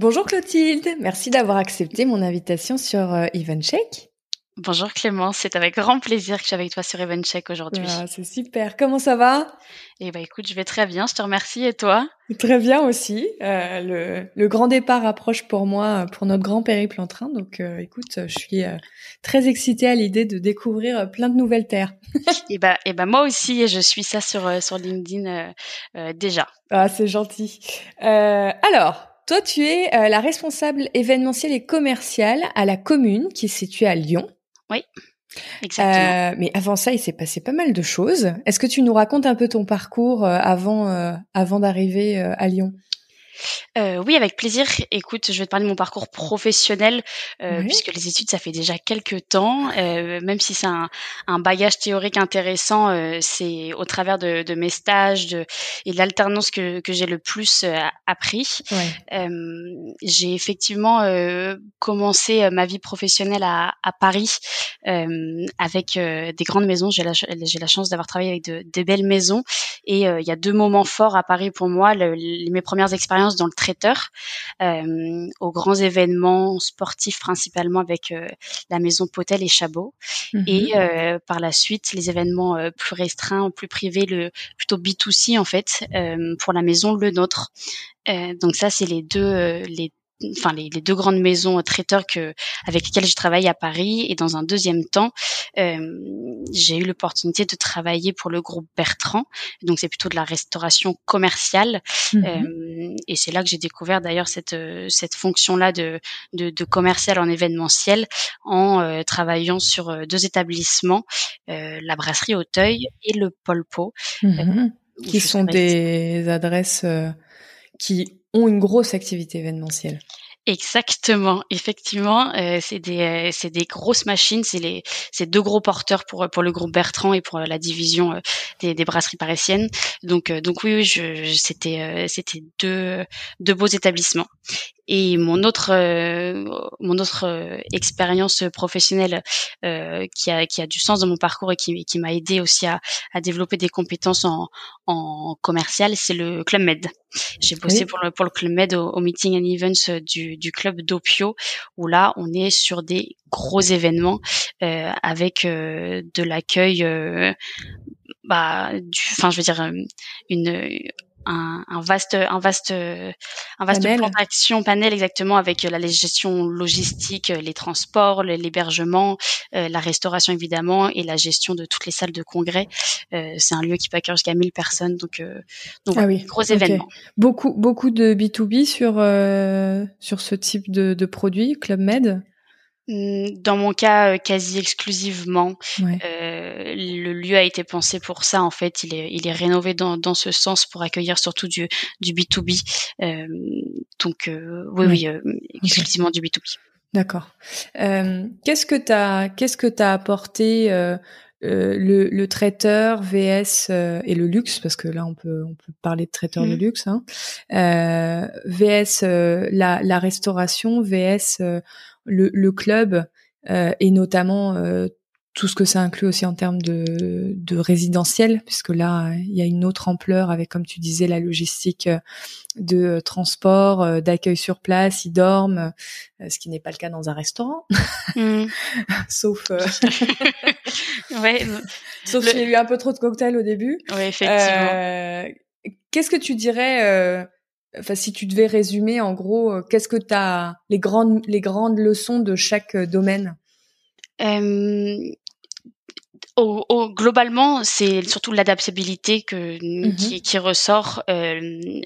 Bonjour Clotilde, merci d'avoir accepté mon invitation sur euh, EventCheck. Bonjour Clément, c'est avec grand plaisir que je suis avec toi sur EventCheck aujourd'hui. Ah, c'est super, comment ça va? Eh ben écoute, je vais très bien, je te remercie et toi? Très bien aussi. Euh, le, grand départ approche pour moi pour notre grand périple en train, donc euh, écoute, je suis très excitée à l'idée de découvrir plein de nouvelles terres. et ben, et ben moi aussi, je suis ça sur sur LinkedIn déjà. Ah c'est gentil. alors. Toi, tu es euh, la responsable événementielle et commerciale à la commune qui est située à Lyon. Oui. Exactement. Euh, mais avant ça, il s'est passé pas mal de choses. Est-ce que tu nous racontes un peu ton parcours euh, avant avant d'arriver à Lyon? Euh, oui, avec plaisir. Écoute, je vais te parler de mon parcours professionnel, euh, puisque les études, ça fait déjà quelques temps. Euh, même si c'est un, un, bagage théorique intéressant, c'est au travers de, de, mes stages de, et de l'alternance que, que j'ai le plus appris. Ouais. j'ai effectivement commencé ma vie professionnelle à, à Paris avec des grandes maisons. J'ai la, j'ai la chance d'avoir travaillé avec de, de, belles maisons. Et il y a deux moments forts à Paris pour moi. Le, mes premières expériences dans le traiteur, euh, aux grands événements sportifs principalement avec euh, la maison Potel et Chabot, mhm. et euh, par la suite les événements plus restreints, plus privés, le plutôt B2C en fait pour la maison Le Nôtre. donc ça c'est les deux les enfin les, deux grandes maisons traiteurs que avec lesquelles je travaille à Paris et dans un deuxième temps euh, j'ai eu l'opportunité de travailler pour le groupe Bertrand donc c'est plutôt de la restauration commerciale mhm. euh, et c'est là que j'ai découvert d'ailleurs cette cette fonction là de, de, de commercial en événementiel en euh, travaillant sur deux établissements la brasserie Auteuil et le Polpo mhm. qui sont des adresses qui ont une grosse activité événementielle. Exactement, effectivement, euh, c'est des euh, c'est des grosses machines, c'est les c'est deux gros porteurs pour pour le groupe Bertrand et pour la division euh, des, des brasseries parisiennes. Donc donc oui, oui je, c'était c'était deux deux beaux établissements. Et mon autre mon autre expérience professionnelle qui a qui a du sens dans mon parcours et qui qui m'a aidé aussi à à développer des compétences en en commercial, c'est le Club Med. J'ai bossé pour le pour le Club Med au, au meeting and events du du club d'Opio, où là, on est sur des gros événements euh, avec euh, de l'accueil, euh, bah, enfin, je veux dire, une un, un, vaste, un vaste, un vaste panel. plan d'action panel exactement avec la gestion logistique, les transports, l'hébergement, la restauration évidemment et la gestion de toutes les salles de congrès. Euh, c'est un lieu qui peut accueillir jusqu'à 1000 personnes, donc, euh, donc ah oui. gros événement. Beaucoup, beaucoup de B2B sur euh, sur ce type de, de produit, Club Med? Mmh, dans mon cas, quasi exclusivement. Euh, le lieu a été pensé pour ça. En fait, il est, il est rénové dans, dans ce sens pour accueillir surtout du, du B2B. Euh, donc, euh, oui, oui, exclusivement du B2B. D'accord. qu'est-ce que t'as, qu'est-ce que t'as apporté euh, le, le, traiteur VS euh, et le luxe parce que là on peut on peut parler de traiteur de mmh. luxe hein, euh, VS la, la, restauration VS le, le, club et notamment tout ce que ça inclut aussi en termes de, de résidentiel, puisque là, il y a une autre ampleur avec, comme tu disais, la logistique euh, de euh, transport, euh, d'accueil sur place, ils dorment, ce qui n'est pas le cas dans un restaurant, mmh. sauf ouais, sauf s'il y a eu un peu trop de cocktails au début. Oui, effectivement. qu'est-ce que tu dirais Enfin, si tu devais résumer, en gros, qu'est-ce que tu as les grandes les grandes leçons de chaque domaine? Au, globalement, c'est surtout l'adaptabilité que Mhm. qui, qui ressort, euh,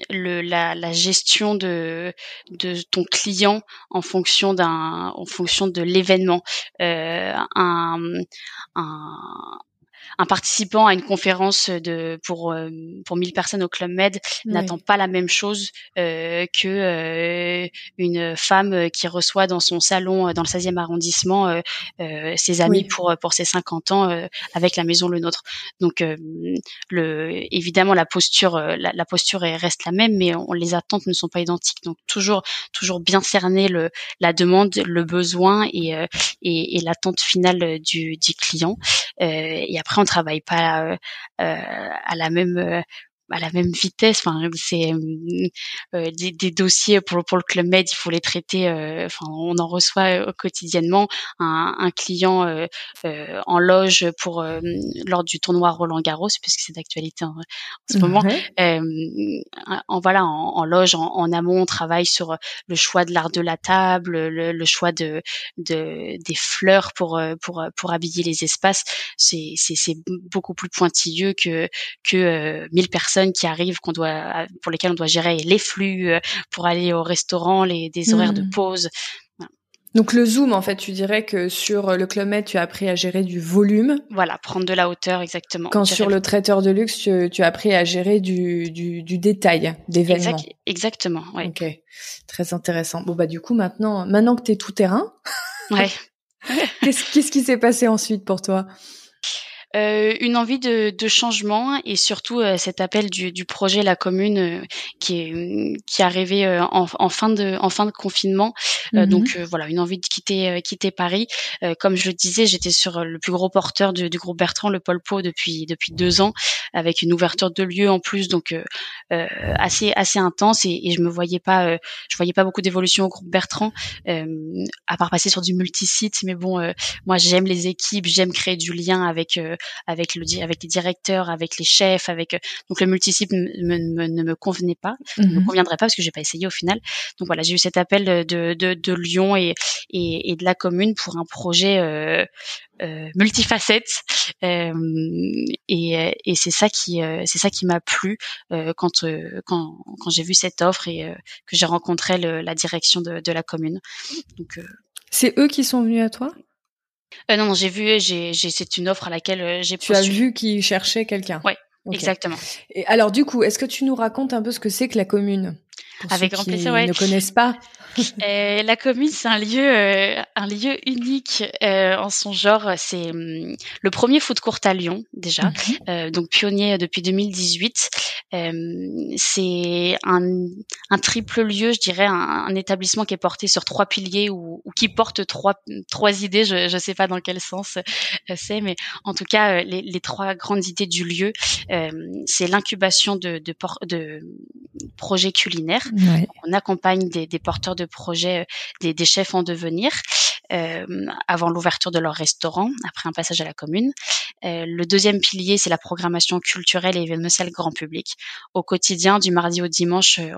le, la, la gestion de de ton client en fonction d'un en fonction de l'événement. Euh, un, un un participant à une conférence de pour euh, pour 1000 personnes au Club Med n'attend pas la même chose euh, que euh, une femme qui reçoit dans son salon dans le 16e arrondissement euh, euh, ses amis Oui. pour pour ses 50 ans euh, avec la maison le nôtre. Donc euh, le évidemment la posture la, la posture est- reste la même mais on, les attentes ne sont pas identiques. Donc toujours toujours bien cerner le la demande, le besoin et euh, et, et l'attente finale du du client. Euh, et après, on travaille pas euh, euh, à la même euh, à la même vitesse. Enfin, c'est euh, euh, des, des dossiers pour pour le club med, il faut les traiter. euh, Enfin, on en reçoit euh, quotidiennement. Un, un client euh, euh, en loge pour euh, lors du tournoi Roland Garros, puisque c'est d'actualité en, en ce moment. Euh, en voilà, en, en loge, en, en amont, on travaille sur le choix de l'art de la table, le, le choix de, de des fleurs pour pour pour habiller les espaces. C'est c'est c'est beaucoup plus pointilleux que que euh, 1000 personnes qui arrivent qu'on doit pour lesquelles on doit gérer les flux euh, pour aller au restaurant, les des horaires de Mhm. pause. Donc le zoom, en fait, tu dirais que sur le Club Med, tu as appris à gérer du volume, Voilà, prendre de la hauteur exactement. quand sur le traiteur de luxe, tu, tu as appris à gérer du, du, du détail d'événements. Exact- exactement, ouais. Ok, très intéressant. Bon bah du coup maintenant, maintenant que t'es tout terrain, Ouais. qu'est-ce qu'est-ce qui s'est passé ensuite pour toi? Euh, une envie de, de changement et surtout euh, cet appel du, du projet La Commune euh, qui est qui est arrivé euh, en, en fin de en fin de confinement. Euh, Mhm. donc euh, voilà, une envie de quitter euh, quitter Paris. Euh, comme je le disais, j'étais sur le plus gros porteur du, du groupe Bertrand, le Pôle Po, depuis depuis deux ans, avec une ouverture de lieu en plus, donc euh, euh, assez assez intense et, et je me voyais pas euh, je voyais pas beaucoup d'évolution au groupe Bertrand, euh, à part passer sur du multisite. Mais bon, euh, moi j'aime les équipes, j'aime créer du lien avec euh, avec le di- avec les directeurs, avec les chefs, avec euh, donc le multisite ne me convenait pas, ne me Mhm. conviendrait pas parce que j'ai pas essayé au final. Donc voilà, j'ai eu cet appel de de, de Lyon et, et et de la commune pour un projet euh, euh, multifacette euh, et, et c'est ça qui euh, c'est ça qui m'a plu euh, quand euh, quand quand j'ai vu cette offre et euh, que j'ai rencontré le, la direction de, de la commune. Donc euh, C'est eux qui sont venus à toi? Euh, non non j'ai vu j'ai j'ai c'est une offre à laquelle euh, j'ai Tu as postulé. vu qu'ils cherchaient quelqu'un Ouais, Ok. Exactement. Et alors du coup, est-ce que tu nous racontes un peu ce que c'est que la commune? Pour Avec ceux grand qui plaisir, ouais. ne connaissent pas. Euh, la commune, c'est un lieu, euh, un lieu unique euh, en son genre. C'est hum, le premier foot court à Lyon déjà, euh, donc pionnier depuis 2018. Euh, c'est un, un triple lieu, je dirais, un, un établissement qui est porté sur trois piliers ou, ou qui porte trois trois idées. Je ne sais pas dans quel sens euh, c'est, mais en tout cas, les, les trois grandes idées du lieu, euh, c'est l'incubation de, de, de projets culinaires Ouais. on accompagne des, des porteurs de projets, euh, des, des chefs en devenir, euh, avant l'ouverture de leur restaurant, après un passage à la commune. Euh, le deuxième pilier, c'est la programmation culturelle et événementielle grand public. Au quotidien, du mardi au dimanche, euh,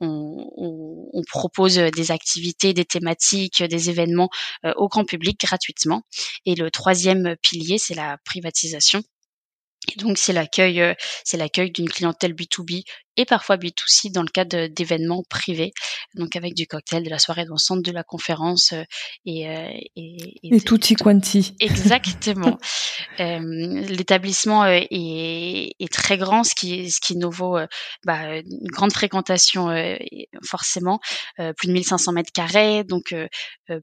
on, on- on propose des activités, des thématiques, des événements euh, au grand public gratuitement. Et le troisième pilier, c'est la privatisation. Et donc c'est l'accueil, c'est l'accueil d'une clientèle B2B et parfois B2C dans le cadre d'événements privés, donc avec du cocktail, de la soirée dansante, de la conférence euh, et, euh, et, Et tutti quanti. Exactement. Euh, L'établissement est, est très grand, ce qui, ce qui nous vaut bah, une grande fréquentation et forcément, plus de 1500 mètres carrés, donc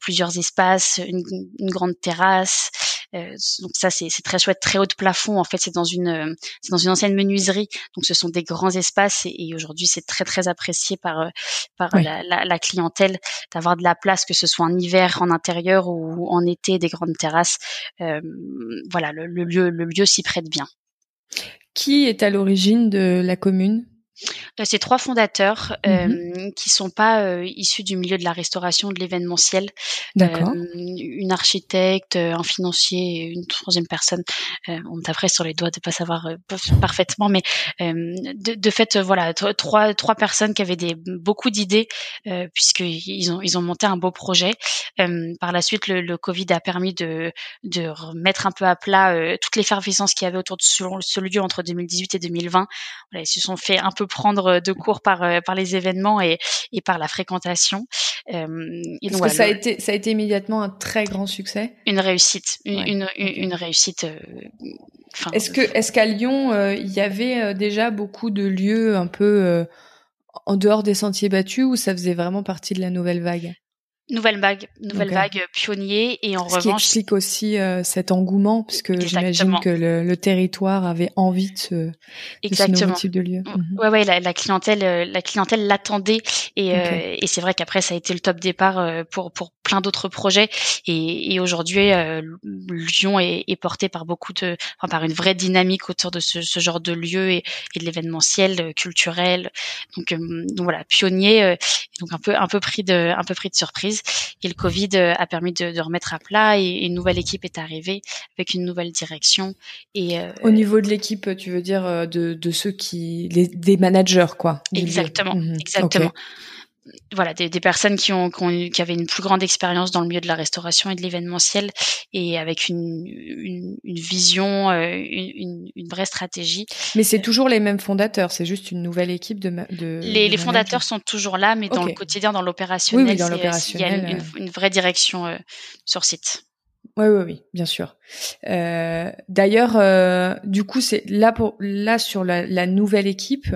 plusieurs espaces, une, une grande terrasse. Donc ça c'est très chouette, très haut de plafond. En fait, c'est dans une c'est dans une ancienne menuiserie, donc ce sont des grands espaces et, aujourd'hui c'est très très apprécié par euh, par Oui. la, la, la clientèle d'avoir de la place, que ce soit en hiver, en intérieur ou en été, des grandes terrasses. Euh, voilà, le, le lieu le lieu s'y prête bien. Qui est à l'origine de la commune? Euh, c'est trois fondateurs Mmh euh, qui sont pas euh, issus du milieu de la restauration, de l'événementiel. D'accord. Euh, une architecte, un financier une troisième personne. On me taperait sur les doigts de pas savoir parfaitement, mais de, de fait, voilà, tro- trois trois personnes qui avaient des beaucoup d'idées puisqu'ils ont ils ont monté un beau projet. Par la suite, le, le Covid a permis de de remettre un peu à plat toute l'effervescence qu'il y avait autour de ce, ce lieu entre 2018 et 2020. Voilà, ils se sont fait un peu prendre de court par euh, par les événements et et par la fréquentation. Euh, et Est-ce donc, que voilà, ça a été, ça a été immédiatement un très grand succès? Une réussite, une, Ouais, une, réussite. euh, Est-ce que, est-ce qu'à Lyon, euh, il y avait euh, déjà beaucoup de lieux un peu euh, en dehors des sentiers battus ou ça faisait vraiment partie de la nouvelle vague? Nouvelle vague, nouvelle vague euh, pionnier. Et en Ce qui revanche, explique aussi euh, cet engouement, puisque j'imagine que le, le territoire avait envie de ce, de ce nouveau type de lieu. Mhm. Ouais, ouais, la, la clientèle, euh, la clientèle l'attendait. Et, euh, et c'est vrai qu'après ça a été le top départ pour pour plein d'autres projets et, et aujourd'hui euh, Lyon est, est porté par beaucoup de, enfin par une vraie dynamique autour de ce, ce genre de lieu et, et de l'événementiel euh, culturel. Donc, euh, donc voilà, pionnier, donc un peu un peu pris de un peu pris de surprise et le Covid a permis de, de remettre à plat et, et une nouvelle équipe est arrivée avec une nouvelle direction et Au niveau de l'équipe, tu veux dire de, de ceux qui, les, des managers, quoi. lieu. Exactement, Mhm. exactement. Voilà, des, des personnes qui ont, qui ont qui avaient une plus grande expérience dans le milieu de la restauration et de l'événementiel et avec une, une, une vision, euh, une, une, vraie stratégie. Mais c'est toujours les mêmes fondateurs, c'est juste une nouvelle équipe de. de Les, de les fondateurs sont toujours là, mais dans le quotidien, dans l'opérationnel, Oui, oui, il y a une, une- une vraie direction euh, sur site. Oui, oui, oui, bien sûr. Euh, D'ailleurs, euh, du coup, c'est là pour là sur la, la nouvelle équipe,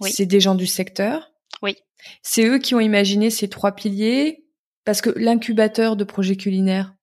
Oui. c'est des gens du secteur. Oui. C'est eux qui ont imaginé ces trois piliers parce que l'incubateur de projets culinaires.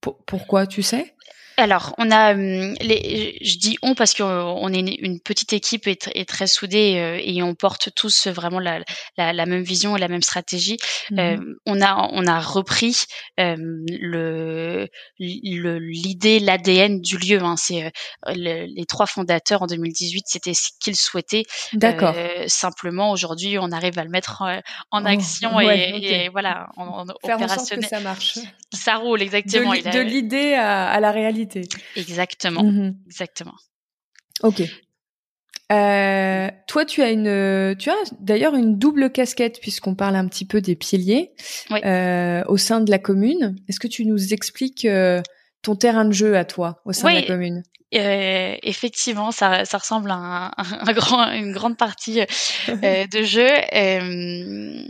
pour- pourquoi, tu sais? Alors, on a hum, les, je dis on parce qu'on est une, une petite équipe et, tr- et très soudée euh, et on porte tous vraiment la, la, la même vision et la même stratégie. Mhm. Euh, on a on a repris euh, le l'idée l'ADN du lieu. Hein, c'est euh, le- les trois fondateurs en 2018, c'était ce qu'ils souhaitaient. D'accord. Euh, simplement aujourd'hui, on arrive à le mettre euh, en Oh, action ouais, et, voilà en, en Faire en sorte que ça marche. Ça roule exactement. de l'idée à, à la réalité. Exactement, Mhm. exactement. Ok. Euh, toi, tu as une, tu as d'ailleurs une double casquette puisqu'on parle un petit peu des piliers Oui. euh, au sein de la commune. Est-ce que tu nous expliques euh, ton terrain de jeu à toi au sein de la commune? Euh, effectivement, ça, ça ressemble à un, un grand, une grande partie euh, de jeu. Euh,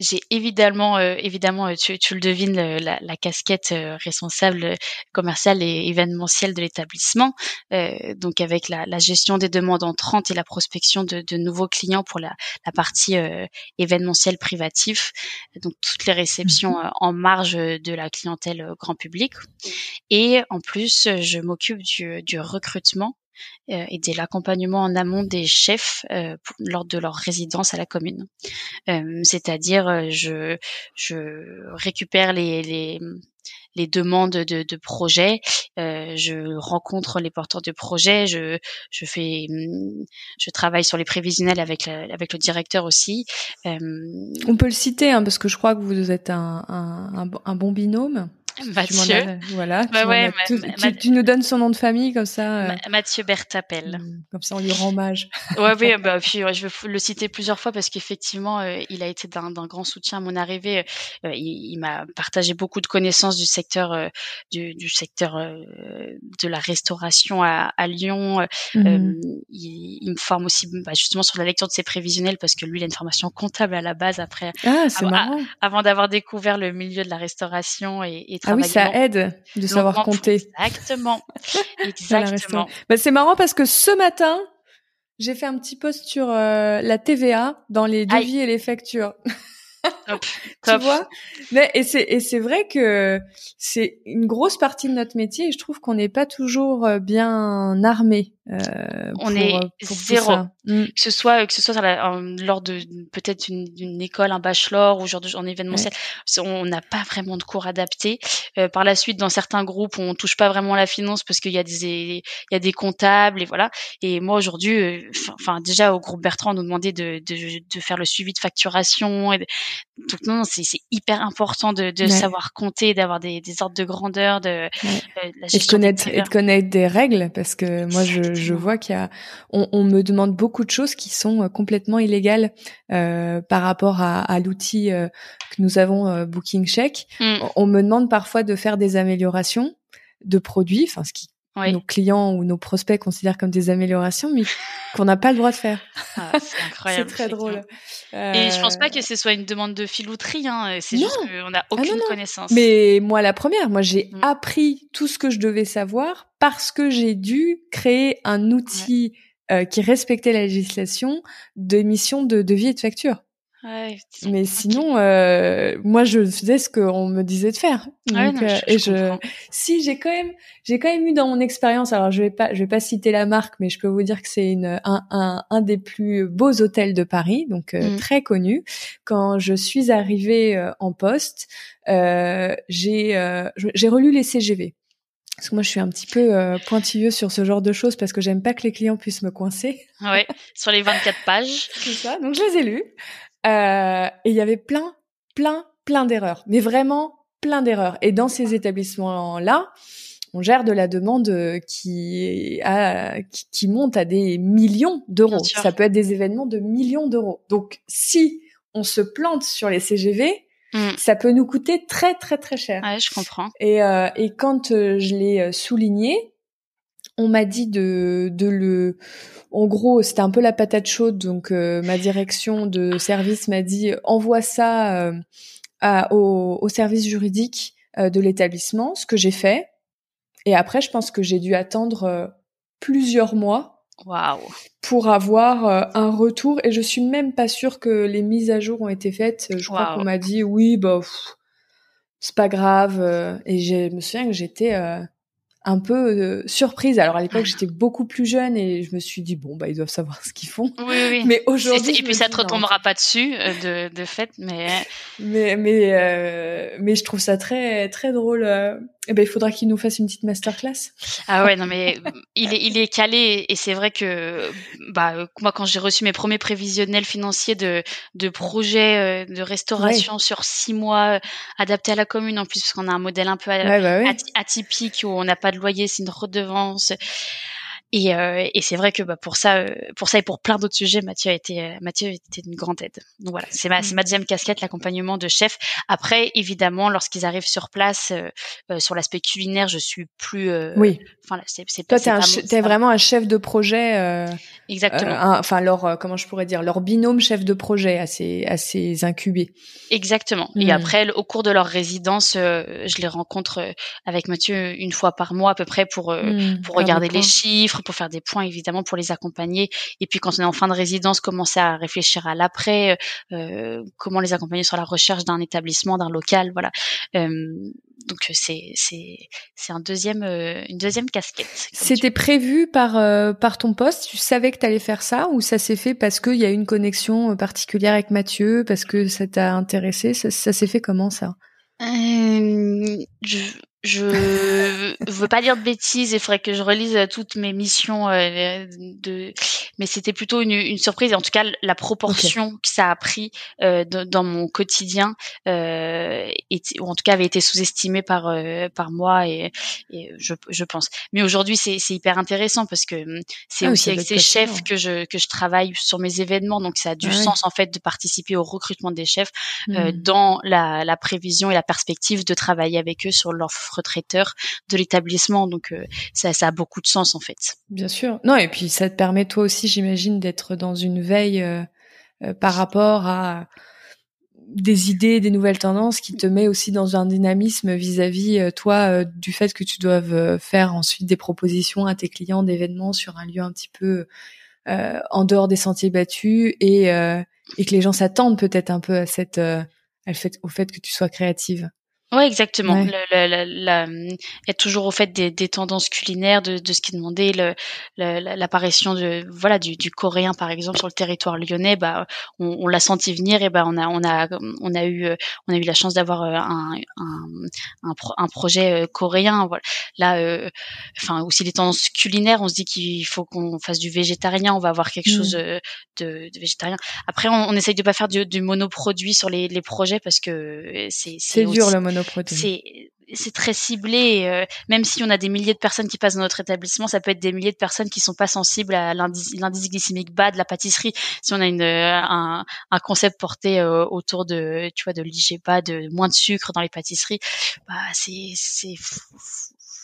j'ai évidemment, euh, évidemment, euh, tu, tu le devines, la, la casquette euh, responsable commerciale et événementielle de l'établissement. Euh, donc avec la, la gestion des demandes entrantes et la prospection de, de nouveaux clients pour la, la partie euh, événementielle privatif. Donc toutes les réceptions euh, en marge de la clientèle euh, grand public. Et en plus, euh, je m'occupe du, du recrutement euh, et de l'accompagnement en amont des chefs euh, pour- lors de leur résidence à la commune. Euh, C'est-à-dire, euh, je, je récupère les, les, les demandes de, de projets, euh, je rencontre les porteurs de projets, je, je fais, hum, je travaille sur les prévisionnels avec, la- avec le directeur aussi. Euh, On peut le citer hein, parce que je crois que vous êtes un, un, un bon binôme. Mathieu, voilà. Bah tu, ouais, tout- nous donnes son nom de famille comme ça. euh, Ma- Mathieu Bertapel. mm, comme ça, on lui rend hommage. Ouais, oui, bah, puis ouais, je vais le citer plusieurs fois parce qu'effectivement, euh, il a été d'un grand soutien à mon arrivée. Euh, il il m'a partagé beaucoup de connaissances du secteur, euh, du, du secteur euh, de la restauration à, à Lyon. Mhm. Euh, il, il me forme aussi bah, justement sur la lecture de ses prévisionnels parce que lui, il a une formation comptable à la base après, Ah, c'est marrant. avant d'avoir découvert le milieu de la restauration et, et Ah oui, ça aide de savoir compter. Exactement, exactement. Bah, c'est marrant parce que ce matin, j'ai fait un petit post sur euh, la TVA dans les Aïe. devis et les factures. Top, tu vois? Mais et c'est et c'est vrai que c'est une grosse partie de notre métier et je trouve qu'on n'est pas toujours euh, bien armé Euh, on est zéro. Mm. Que ce soit que ce soit lors de peut-être une, école, un bachelor ou genre de, en événementiel, on n'a pas vraiment de cours adaptés. Euh, par la suite, dans certains groupes, on touche pas vraiment la finance parce qu'il y a des il y a des comptables et voilà. Et moi aujourd'hui, euh, enfin déjà au groupe Bertrand, on nous demandait de, de, de faire le suivi de facturation. Et donc non, c'est hyper important de, de savoir compter, d'avoir des, des ordres de grandeur, de, euh, la et de connaître et de connaître des règles parce que moi je je vois qu'il y a, on, me demande beaucoup de choses qui sont euh, complètement illégales euh, par rapport à, l'outil euh, que nous avons, Booking Check. Mm. On me demande parfois de faire des améliorations de produits, enfin ce qui nos clients ou nos prospects considèrent comme des améliorations, mais qu'on n'a pas le droit de faire. Ah, c'est incroyable. c'est très drôle. Et je pense pas que ce soit une demande de filouterie, hein. c'est juste qu'on n'a ah, aucune connaissance. Mais moi, la première, moi j'ai mm. appris tout ce que je devais savoir parce que j'ai dû créer un outil euh, qui respectait la législation d'émission de devis et de facture. Ouais, mais sinon, euh, moi, je faisais ce qu'on me disait de faire. Donc, euh, et je, si j'ai quand même, j'ai quand même eu dans mon expérience. Alors, je vais pas, je vais pas citer la marque, mais je peux vous dire que c'est une un, un, un, des plus beaux hôtels de Paris, donc euh, mm. très connu. Quand je suis arrivée euh, en poste, j'ai j'ai relu les CGV. Parce que moi, je suis un petit peu pointilleux sur ce genre de choses parce que j'aime pas que les clients puissent me coincer. Ouais, sur les 24 pages. C'est ça. Donc, je les ai lus. Euh, et il y avait plein, plein, plein d'erreurs, mais vraiment plein d'erreurs. Et dans ces établissements-là, on gère de la demande qui, a, qui, monte à des millions d'euros. Ça peut être des événements de millions d'euros. Donc, si on se plante sur les CGV, mm. ça peut nous coûter très très très cher. Ouais, je comprends. Et, euh, et quand euh, je l'ai euh, souligné, on m'a dit de, de le en gros, c'était un peu la patate chaude, donc euh, ma direction de service m'a dit envoie ça euh, à, au, au, service juridique euh, de l'établissement, ce que j'ai fait. Et après, je pense que j'ai dû attendre plusieurs mois wow. pour avoir un retour. Et je suis même pas sûre que les mises à jour ont été faites. Je crois qu'on m'a dit oui, bah c'est pas grave. Et je me souviens que j'étais un peu euh, surprise. Alors à l'époque, j'étais beaucoup plus jeune et je me suis dit bon bah ils doivent savoir ce qu'ils font. Oui oui. Mais aujourd'hui et puis ça te retombera pas dessus euh, de, de fait, mais mais mais euh, mais je trouve ça très très drôle. Eh ben il faudra qu'il nous fasse une petite masterclass. Ah ouais non mais il est il est calé et c'est vrai que bah moi quand j'ai reçu mes premiers prévisionnels financiers de de projets de restauration sur six mois adaptés à la commune en plus parce qu'on a un modèle un peu bah atypique où on n'a pas de loyer, c'est une redevance. Et, euh, et c'est vrai que bah, pour ça, euh, pour ça et pour plein d'autres sujets, Mathieu a été, euh, Mathieu a été une grande aide. Donc voilà, c'est ma, c'est ma deuxième casquette, l'accompagnement de chef. Après, évidemment, lorsqu'ils arrivent sur place, sur l'aspect culinaire, je suis plus. oui. Enfin, c'est, c'est toi, t'es, un, t'es vraiment un chef de projet. Exactement. enfin, leur, comment je pourrais dire, leur binôme chef de projet assez, assez incubé. Exactement. Et hmm. après, au cours de leur résidence, je les rencontre avec Mathieu une fois par mois à peu près pour hmm. pour regarder les chiffres pour faire des points évidemment pour les accompagner. Et puis quand on est en fin de résidence, commencer à réfléchir à l'après, euh, comment les accompagner sur la recherche d'un établissement, d'un local, voilà. Euh, donc c'est c'est c'est un deuxième euh, une deuxième casquette. C'était prévu par par ton poste. Tu savais que tu allais faire ça ou ça s'est fait parce qu'il y a une connexion particulière avec Mathieu, parce que ça t'a intéressé? Ça, ça s'est fait comment ça? Je, je veux pas dire de bêtises, il faudrait que je relise euh, toutes mes missions euh, de mais c'était plutôt une, une, surprise. En tout cas la proportion que ça a pris euh, dans mon quotidien euh, était, ou en tout cas avait été sous-estimée par euh, par moi et, et je, je pense. Mais aujourd'hui c'est hyper intéressant parce que hum, c'est ah aussi avec ces chefs que je que je travaille sur mes événements. Donc ça a du sens en fait de participer au recrutement des chefs euh, mmh. dans la, la prévision et la perspective de travailler avec eux sur leur traiteur de l'établissement. Donc euh, ça, a beaucoup de sens en fait. Bien sûr. Non, et puis ça te permet toi aussi, j'imagine, d'être dans une veille euh, euh, par rapport à des idées, des nouvelles tendances qui te met aussi dans un dynamisme vis-à-vis toi du fait que tu doives faire ensuite des propositions à tes clients d'événements sur un lieu un petit peu en dehors des sentiers battus et et que les gens s'attendent peut-être un peu à cette au fait que tu sois créative. Ouais, exactement. être toujours au fait des, des tendances culinaires, de, de ce qui demandait, le, l'apparition de voilà du, du, coréen par exemple sur le territoire lyonnais, bah on, on l'a senti venir et bah on a on a on a eu on a eu la chance d'avoir euh, un un, un, projet euh, coréen. Voilà. Là, euh, enfin aussi les tendances culinaires, on se dit qu'il faut qu'on fasse du végétarien, on va avoir quelque chose mmh. de, de, végétarien. Après, on, on essaye de pas faire du, du monoproduit sur les, les projets parce que c'est c'est dur le monoproduit c'est très ciblé. Euh, même si on a des milliers de personnes qui passent dans notre établissement, ça peut être des milliers de personnes qui sont pas sensibles à l'indice glycémique bas de la pâtisserie. Si on a une, euh, un, un, concept porté euh, autour de, tu vois, de l'IG bas, de moins de sucre dans les pâtisseries, bah c'est c'est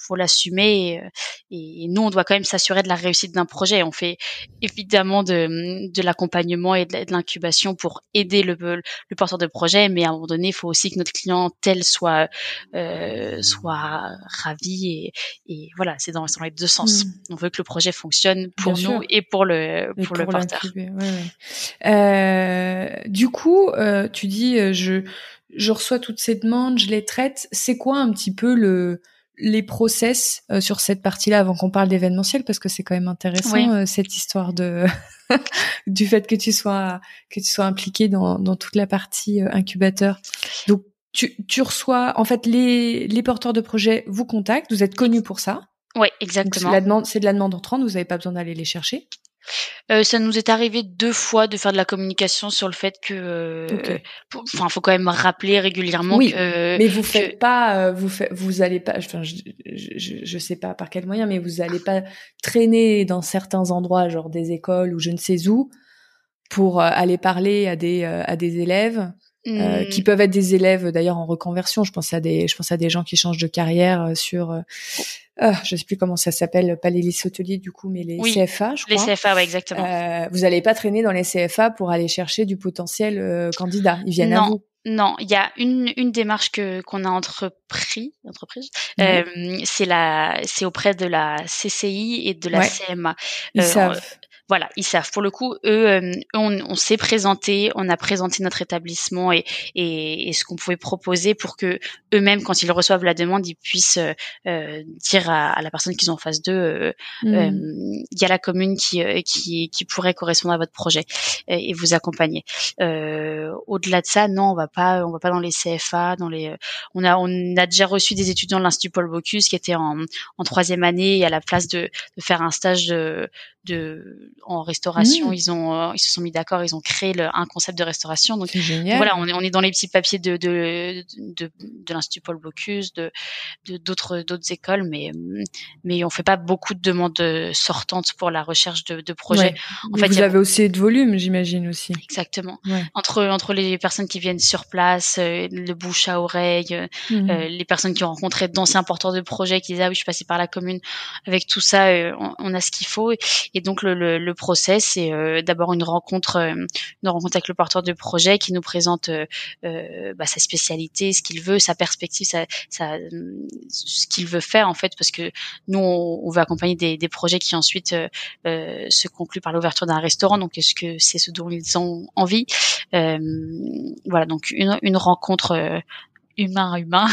faut l'assumer euh, et, nous on doit quand même s'assurer de la réussite d'un projet. On fait évidemment de, de l'accompagnement et de, l'incubation pour aider le, le, porteur de projet, mais à un moment donné, il faut aussi que notre clientèle soit euh, soit ravi et, et voilà, c'est dans, dans, les deux sens. Mmh. On veut que le projet fonctionne pour nous et pour le pour, le porteur. Euh, du coup, euh, tu dis je je reçois toutes ces demandes, je les traite. C'est quoi un petit peu le les process euh, sur cette partie-là avant qu'on parle d'événementiel parce que c'est quand même intéressant euh, cette histoire de du fait que tu sois que tu sois impliqué dans, dans toute la partie euh, incubateur. Donc tu, tu reçois en fait les les porteurs de projets vous contactent, vous êtes connus pour ça. Oui, exactement. C'est la demande, c'est de la demande entrante, vous n'avez pas besoin d'aller les chercher. Euh, ça nous est arrivé deux fois de faire de la communication sur le fait que, euh, enfin, faut quand même rappeler régulièrement oui, que. Mais vous faites pas, euh, vous faites, vous allez pas, enfin, je, je, je, sais pas par quel moyen, mais vous allez pas traîner dans certains endroits, genre des écoles ou je ne sais où, pour euh, aller parler à des à des élèves. Euh, qui mmh. peuvent être des élèves d'ailleurs en reconversion. Je pense à des, je pense à des gens qui changent de carrière sur ah, je sais plus comment ça s'appelle, pas les lycées hôteliers du coup, mais les CFA, je crois. Les CFA, ouais, exactement. Euh, vous n'allez pas traîner dans les CFA pour aller chercher du potentiel euh, candidat. Ils viennent à vous. Non, il y a une, une démarche que qu'on a entrepris, entreprise. Euh, c'est la, c'est auprès de la CCI et de la CMA. Ils euh, savent voilà, ils savent. Pour le coup, eux, euh, on, on s'est présenté, on a présenté notre établissement et, et, et ce qu'on pouvait proposer pour que eux-mêmes, quand ils reçoivent la demande, ils puissent euh, euh dire à, à, la personne qu'ils ont en face d'eux, euh, mmh. il y a la commune qui, qui, qui, pourrait correspondre à votre projet et, vous accompagner. Au-delà de ça, non, on va pas, on va pas dans les CFA, dans les. On a, on a déjà reçu des étudiants de l'Institut Paul Bocuse qui étaient en, en troisième année et à la place de, de faire un stage de, de en restauration. Mmh. Ils ont, euh, ils se sont mis d'accord, ils ont créé le, un concept de restauration. Donc voilà, on est, on est dans les petits papiers de de, de, de l'institut Paul Bocuse, de d'autres d'autres écoles, mais mais on fait pas beaucoup de demandes sortantes pour la recherche de, de projets. En fait, vous avez aussi de volume, j'imagine aussi. Exactement. Entre entre les personnes qui viennent sur place, euh, le bouche à oreille, euh, mmh. les personnes qui ont rencontré d'anciens porteurs de projets qui disent ah oui je suis passé par la commune, avec tout ça, on, on, a ce qu'il faut. Et donc le, le, le process, c'est euh, d'abord une rencontre, euh, une rencontre avec le porteur de projet qui nous présente euh, bah, sa spécialité, ce qu'il veut, sa perspective, sa, sa, ce qu'il veut faire en fait, parce que nous on, on veut accompagner des, des, projets qui ensuite se concluent par l'ouverture d'un restaurant. Donc est-ce que c'est ce dont ils ont envie? Voilà, donc une, une rencontre humain humain.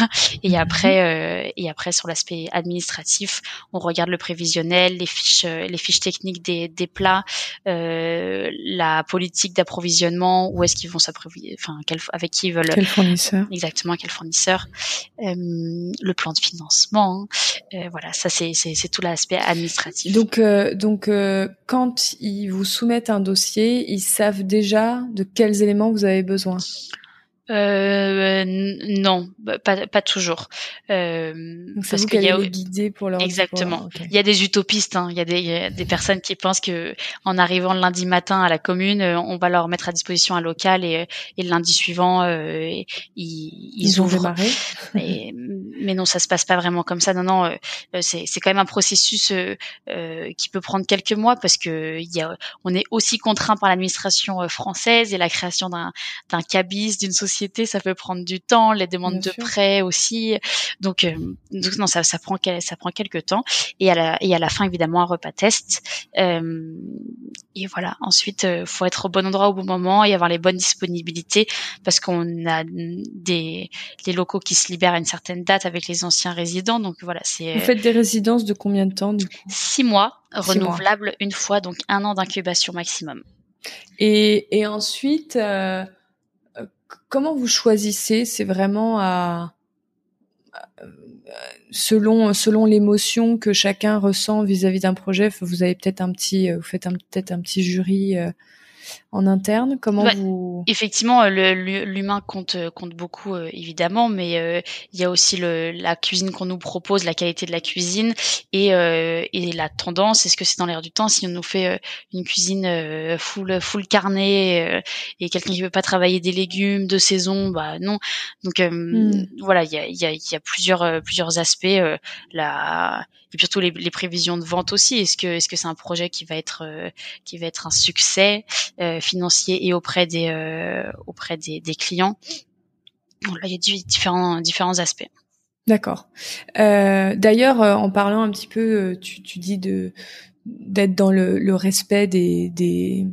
Et mhm. après euh, et après sur l'aspect administratif on regarde le prévisionnel les fiches euh, les fiches techniques des, des plats euh, la politique d'approvisionnement où est-ce qu'ils vont s'approvisionner enfin quel, avec qui ils veulent quel fournisseur. Exactement quel fournisseur. Euh, le plan de financement hein. voilà ça c'est c'est tout l'aspect administratif. Donc donc quand ils vous soumettent un dossier ils savent déjà de quels éléments vous avez besoin euh, non, bah, pas, pas toujours. Euh, parce qu'il y a guider pour leur exactement. Il y a des utopistes. Hein. Il, y a des, il y a des personnes qui pensent que en arrivant le lundi matin à la commune, euh, on va leur mettre à disposition un local et, et le lundi suivant, euh, ils, ils, ils ouvrent. mais, mais non, ça se passe pas vraiment comme ça. Non, non, euh, c'est, c'est quand même un processus euh, qui peut prendre quelques mois parce que il y a, on est aussi contraint par l'administration française et la création d'un, d'un cabis, d'une société société, ça peut prendre du temps, les demandes de prêts aussi. Donc, donc non, ça, ça prend ça prend quelques temps. Et à la et à la fin évidemment un repas test. et voilà. Ensuite, faut être au bon endroit au bon moment et avoir les bonnes disponibilités parce qu'on a des les locaux qui se libèrent à une certaine date avec les anciens résidents. Donc voilà, c'est. Vous faites des résidences de combien de temps du coup? Six mois, renouvelables une fois, donc un an d'incubation maximum. Et, et ensuite, euh, comment vous choisissez C'est vraiment à, selon selon l'émotion que chacun ressent vis-à-vis d'un projet. Vous avez peut-être un petit, vous faites peut-être un petit jury euh, en interne Comment vous Effectivement, euh, l'humain compte euh, compte beaucoup euh, évidemment, mais il y a aussi le, la cuisine qu'on nous propose, la qualité de la cuisine et, et la tendance. Est-ce que c'est dans l'air du temps Si on nous fait une cuisine full full carnet et quelqu'un qui veut pas travailler des légumes de saison, bah non. Donc hmm. voilà, il y a, y, a, y a plusieurs plusieurs aspects. la et surtout les, les, prévisions de vente aussi. Est-ce que est-ce que c'est un projet qui va être qui va être un succès? Euh, financier et auprès des euh, auprès des, des clients Là, il y a différents différents aspects. D'accord. D'ailleurs, en parlant un petit peu, tu, tu dis de d'être dans le, le respect des, des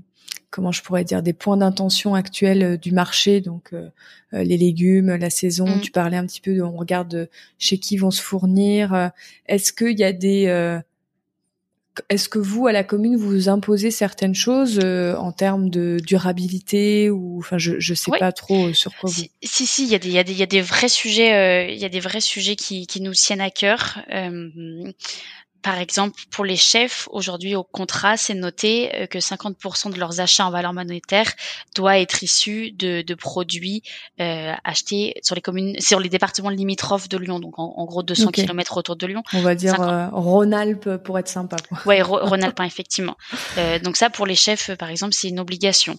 comment je pourrais dire des points d'intention actuels euh, du marché donc euh, euh, les légumes la saison mm. tu parlais un petit peu de, on regarde chez qui vont se fournir est-ce qu'il y a des est-ce que vous à la commune vous imposez certaines choses en termes de durabilité ou enfin je je sais pas trop sur quoi vous si si il y a des y y a vrais sujets il y a des vrais sujets qui qui nous tiennent à cœur par exemple, pour les chefs, aujourd'hui au contrat, c'est noté euh, que 50% de leurs achats en valeur monétaire doit être issu de, de produits euh, achetés sur les communes, sur les départements limitrophes de Lyon, donc en, gros 200 km autour de Lyon. On va dire euh, Rhône-Alpes pour être sympa. Quoi. Ouais, Rhône-Alpes effectivement. Euh, donc ça, pour les chefs, par exemple, c'est une obligation.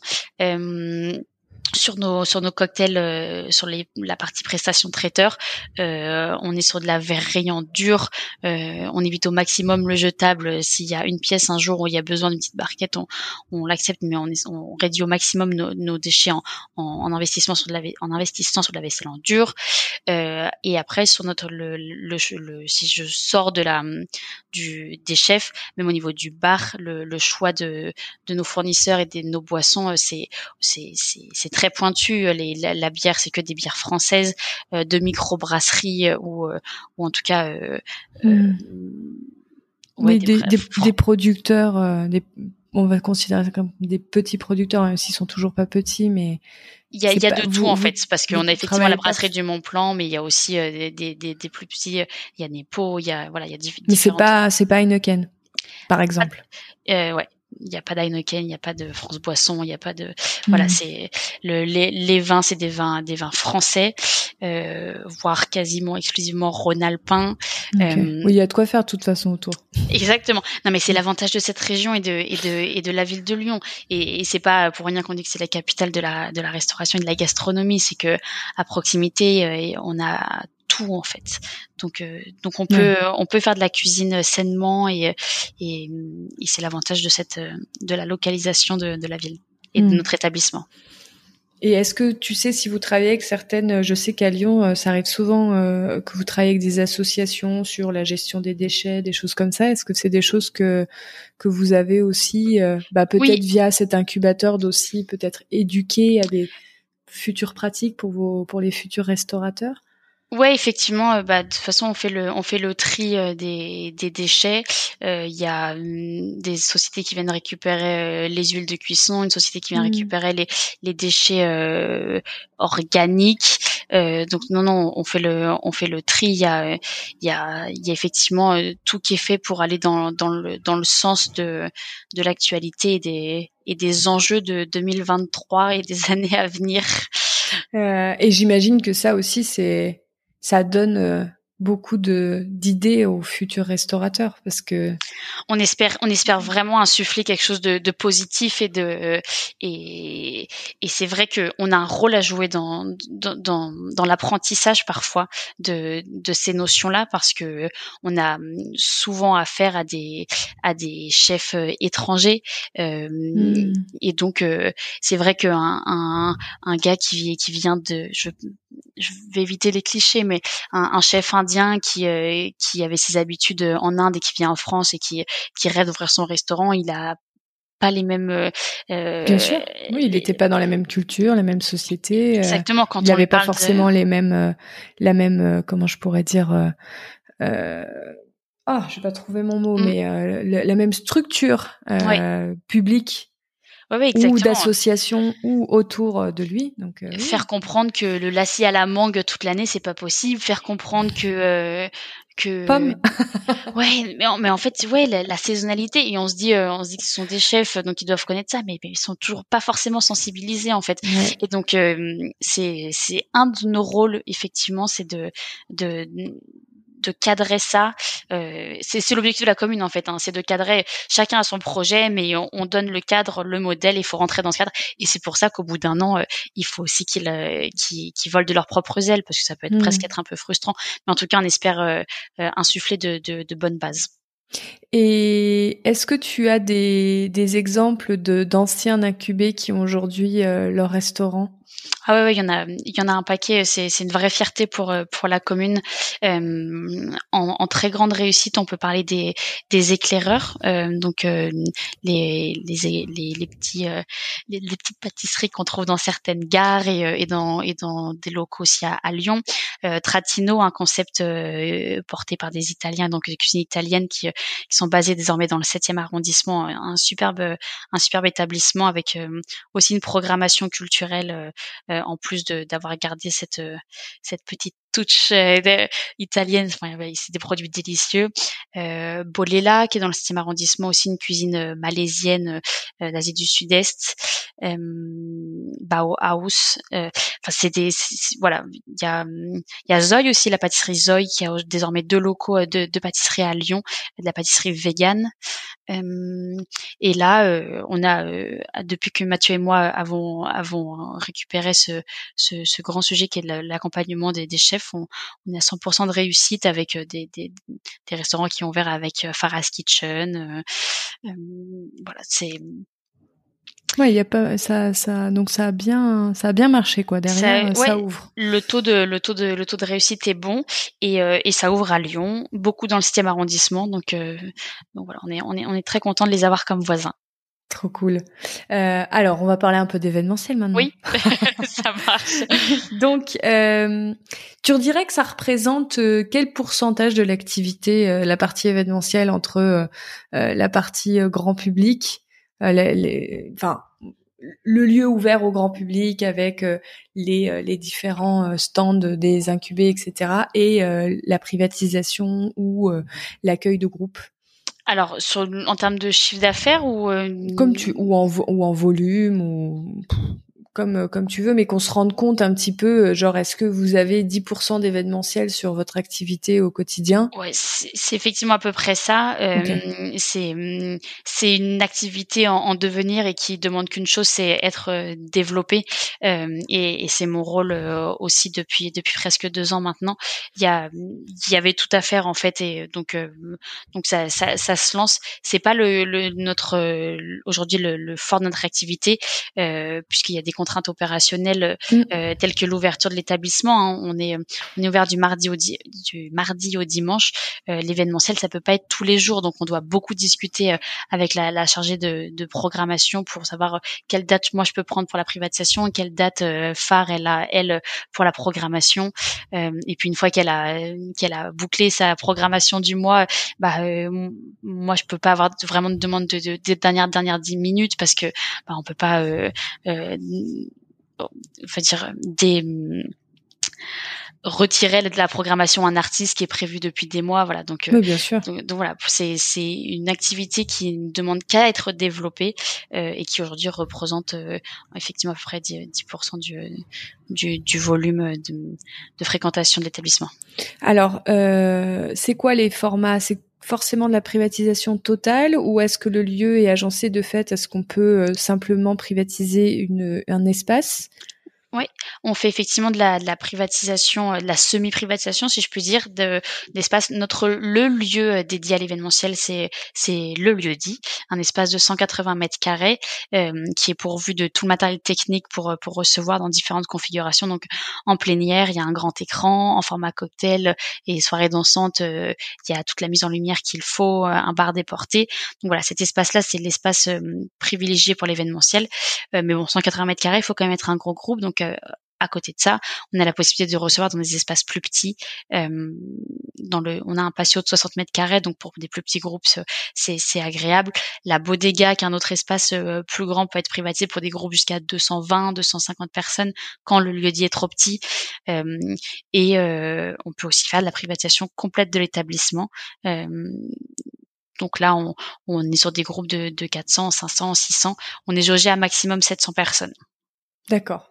Euh, sur nos sur nos cocktails euh, sur les, la partie prestation traiteur euh, on est sur de la verrerie en dur euh, on évite au maximum le jetable s'il y a une pièce un jour où il y a besoin d'une petite barquette on, on l'accepte mais on, on réduit au maximum nos, nos déchets en, en, investissement sur de la en investissant sur de la vaisselle en dur et après sur notre le, le, le, si je sors de la du des chefs même au niveau du bar le, le choix de de nos fournisseurs et de nos boissons c'est c'est c'est pointu. Euh, les, la, bière, c'est que des bières françaises, euh, de microbrasserie euh, ou, ou en tout cas. Hmm. des, des, producteurs, des, on va considérer comme des petits producteurs, même s'ils sont toujours pas petits, mais il y a, il y a de tout en fait, parce qu'on a effectivement la brasserie du Mont Plan, mais il y a aussi des, des, des, plus petits. Il y a Nepo, il y a voilà, il y a différents. Mais c'est pas c'est pas Heineken, par exemple. Euh, ouais, il n'y a pas d'Heineken, il n'y a pas de France Boisson, il n'y a pas de voilà, mhm. c'est le les, les, vins, c'est des vins des vins français, euh, voire quasiment exclusivement rhône-alpin. Euh, oui, il y a de quoi faire de toute façon autour. Exactement. Non, mais c'est l'avantage de cette région et de et de et de la ville de Lyon. Et, et c'est pas pour rien qu'on dit que c'est la capitale de la de la restauration et de la gastronomie, c'est que à proximité, euh, on a tout en fait. Donc euh, donc on peut on peut faire de la cuisine sainement et et, et c'est l'avantage de cette de la localisation de, de la ville et de mm. notre établissement. Et est-ce que tu sais si vous travaillez avec certaines, je sais qu'à Lyon, euh, ça arrive souvent euh, que vous travaillez avec des associations sur la gestion des déchets, des choses comme ça. Est-ce que c'est des choses que que vous avez aussi, bah, peut-être via cet incubateur d'aussi peut-être éduquer à des futures pratiques pour vos pour les futurs restaurateurs? Ouais, effectivement, euh, bah, de toute façon, on fait le, on fait le tri euh, des, des déchets. Euh, il y a hum, des sociétés qui viennent récupérer les huiles de cuisson, une société qui vient mmh. récupérer les, les déchets organiques. donc non, non, on fait le, on fait le tri. Il y a, il y a, il y a effectivement tout qui est fait pour aller dans, dans le, dans le sens de, de l'actualité et des, et des enjeux de 2023 et des années à venir. et j'imagine que ça aussi, c'est ça donne euh, beaucoup de d'idées aux futurs restaurateurs parce que on espère on espère vraiment insuffler quelque chose de, de positif et de et, et c'est vrai que on a un rôle à jouer dans dans dans, l'apprentissage parfois de de ces notions là parce que on a souvent affaire à des à des chefs euh, étrangers euh, mmh. et donc euh, c'est vrai qu'un un, un gars qui qui vient de je je vais éviter les clichés, mais un, un chef indien qui euh, qui avait ses habitudes en Inde et qui vient en France et qui qui rêve d'ouvrir son restaurant, il a pas les mêmes. Euh, Bien sûr. Oui, il n'était pas dans la même culture, la même société. Euh, Exactement. Quand il n'avait pas forcément les mêmes, la même, comment je pourrais dire. Euh, oh, je vais pas trouver mon mot, mm. mais la, même structure publique ou d'associations ou autour euh, de lui. Donc euh, faire comprendre que le lacis à la mangue toute l'année c'est pas possible. Faire comprendre que euh, que pomme. ouais, mais en, mais en fait ouais la, saisonnalité et on se dit on se dit que ce sont des chefs donc ils doivent connaître ça, mais, ils sont toujours pas forcément sensibilisés en fait. Et donc c'est c'est un de nos rôles effectivement, c'est de de de cadrer ça. Euh, c'est l'objectif de la commune en fait, hein, c'est de cadrer. Chacun a son projet, mais on, donne le cadre, le modèle. Il faut rentrer dans ce cadre. Et c'est pour ça qu'au bout d'un an, euh, il faut aussi qu'ils euh, volent de leurs propres ailes, parce que ça peut être mmh. presque être un peu frustrant. Mais en tout cas, on espère euh, insuffler de, de, de bonnes bases. Et est-ce que tu as des, des exemples d'anciens incubés qui ont aujourd'hui leur restaurant? Ah ouais, il y en a, il y en a un paquet. C'est, c'est une vraie fierté pour euh, pour la commune. Euh, en, en, très grande réussite, on peut parler des des éclaireurs, euh, donc euh, les, les, les les petits les, petites pâtisseries qu'on trouve dans certaines gares et, et dans et dans des locaux aussi à, à Lyon. Tratino, un concept porté par des Italiens, donc des cuisines italiennes qui qui sont basées désormais dans le 7e arrondissement. Un superbe un superbe établissement avec aussi une programmation culturelle euh, en plus d'avoir gardé cette euh, cette petite touche euh, italienne. Enfin, c'est des produits délicieux. Euh, Bolela, qui est dans le 7 arrondissement, aussi une cuisine malaisienne d'Asie du Sud-Est. Euh, Bao House. enfin, c'est des voilà. Il y a il y a Zoï aussi, la pâtisserie Zoï, qui a désormais deux locaux de, de pâtisserie à Lyon, de la pâtisserie végane. Et là, on a depuis que Mathieu et moi avons avons récupéré ce, grand sujet qui est l'accompagnement des, chefs. On, on, est à 100% de réussite avec des, des, restaurants qui ont ouvert avec Farah's Kitchen. Voilà, c'est Ouais, il y a pas ça ça donc ça a bien ça a bien marché quoi derrière ça, ouvre. Le taux de le taux de le taux de réussite est bon et et ça ouvre à Lyon, beaucoup dans le 7 arrondissement donc donc voilà, on est on est on est très content de les avoir comme voisins. Trop cool. Euh, alors, on va parler un peu d'événementiel maintenant. Oui, ça marche. Donc, euh, tu dirais que ça représente euh, quel pourcentage de l'activité, euh, la partie événementielle, entre euh, la partie grand public, les, les, enfin, le lieu ouvert au grand public avec les, les différents stands des incubés, etc., et la privatisation ou l'accueil de groupes alors, sur, en termes de chiffre d'affaires ou euh, comme tu ou en ou en volume ou comme euh, comme tu veux, mais qu'on se rende compte un petit peu, euh, genre est-ce que vous avez 10% d'événementiel sur votre activité au quotidien? Ouais, c'est effectivement à peu près ça. Euh, C'est mm, c'est une activité en, en, devenir et qui demande qu'une chose, c'est être développée. Euh, et, et c'est mon rôle aussi depuis depuis presque deux ans maintenant. Il y a il y avait tout à faire en fait et donc donc ça, ça, ça se lance. C'est pas le, le notre aujourd'hui le, le, fort de notre activité puisqu'il y a des contraintes opérationnelles mm. euh, telles que l'ouverture de l'établissement. Hein. On est on est ouvert du mardi au du mardi au dimanche. Euh, l'événementiel, ça peut pas être tous les jours, donc on doit beaucoup discuter euh, avec la, la chargée de, de, programmation pour savoir quelle date moi je peux prendre pour la privatisation quelle date phare elle a elle pour la programmation. et puis une fois qu'elle a qu'elle a bouclé sa programmation du mois, bah moi je peux pas avoir vraiment de demande de, de, de dernière dernière dix minutes parce que bah, on peut pas euh, euh, dire des retirer de la programmation un artiste qui est prévu depuis des mois. Voilà, donc, oui, bien sûr. donc, voilà, c'est c'est une activité qui ne demande qu'à être développée et qui aujourd'hui représente effectivement à peu près 10%, du, du, du volume de, de fréquentation de l'établissement. Alors, c'est quoi les formats? C'est forcément de la privatisation totale ou est-ce que le lieu est agencé de fait Est-ce qu'on peut euh, simplement privatiser une, un espace? Oui, on fait effectivement de la, de la privatisation, euh, de la semi-privatisation, si je puis dire, de l'espace. Notre le lieu euh, dédié à l'événementiel, c'est c'est le lieu dit, un espace de 180 mètres carrés euh, qui est pourvu de tout le matériel technique pour pour recevoir dans différentes configurations. Donc en plénière, il y a un grand écran en format cocktail et soirée dansante. il y a toute la mise en lumière qu'il faut, un bar déporté. Donc voilà, cet espace-là, c'est l'espace privilégié pour l'événementiel. mais bon, 180 mètres carrés, il faut quand même être un gros groupe, donc à côté de ça, on a la possibilité de recevoir dans des espaces plus petits. le, on a un patio de 60 mètres carrés, donc pour des plus petits groupes, c'est agréable. La bodega, qui est un autre espace plus grand, peut être privatisé pour des groupes jusqu'à 220, 250 personnes quand le lieu dit est trop petit. et on peut aussi faire de la privatisation complète de l'établissement. Donc là, on, on, est sur des groupes de, de 400, 500, 600. On est jaugé à maximum 700 personnes. D'accord.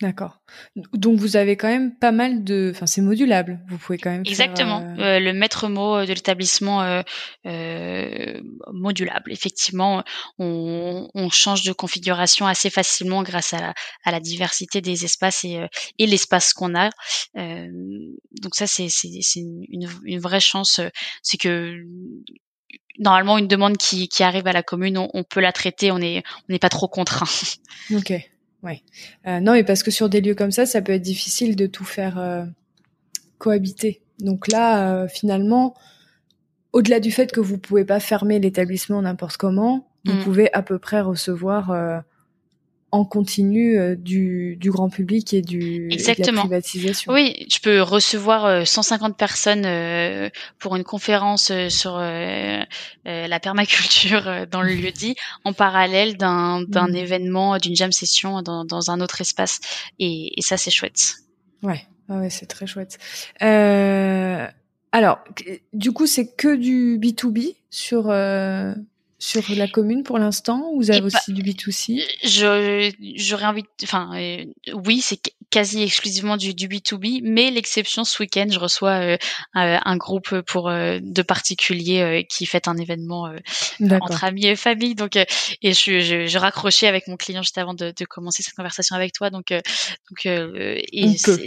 D'accord. Donc vous avez quand même pas mal de, enfin c'est modulable. Vous pouvez quand même. Exactement. Faire, euh... le maître mot de l'établissement euh, euh, modulable. Effectivement, on, on, change de configuration assez facilement grâce à la, à la diversité des espaces et, euh, et l'espace qu'on a. Euh, donc ça c'est c'est une, une, vraie chance. C'est que normalement une demande qui, qui arrive à la commune, on, on peut la traiter. On est on n'est pas trop contraint. Ok. Ouais. Euh, non, mais parce que sur des lieux comme ça, ça peut être difficile de tout faire euh, cohabiter. Donc là, euh, finalement, au-delà du fait que vous pouvez pas fermer l'établissement n'importe comment, vous mm. pouvez à peu près recevoir euh, en continu euh, du, du, grand public et du Exactement. de la privatisation. Oui, je peux recevoir 150 euh, personnes euh, pour une conférence sur la permaculture dans le lieu dit, en parallèle d'un mmh. événement, d'une jam session dans, dans, un autre espace. Et, et ça, c'est chouette. Ouais, ah ouais, c'est très chouette. Euh, alors, du coup, c'est que du B2B sur sur la commune pour l'instant ou vous avez aussi du B2C J'aurais envie, de, enfin, euh, oui, c'est quasi exclusivement du, du, B2B, mais l'exception ce week-end, je reçois euh, un groupe pour euh, de particuliers qui fêtent un événement entre amis et famille. Donc, et je, je, je, raccrochais avec mon client juste avant de, de commencer cette conversation avec toi. Donc, donc, et on peut,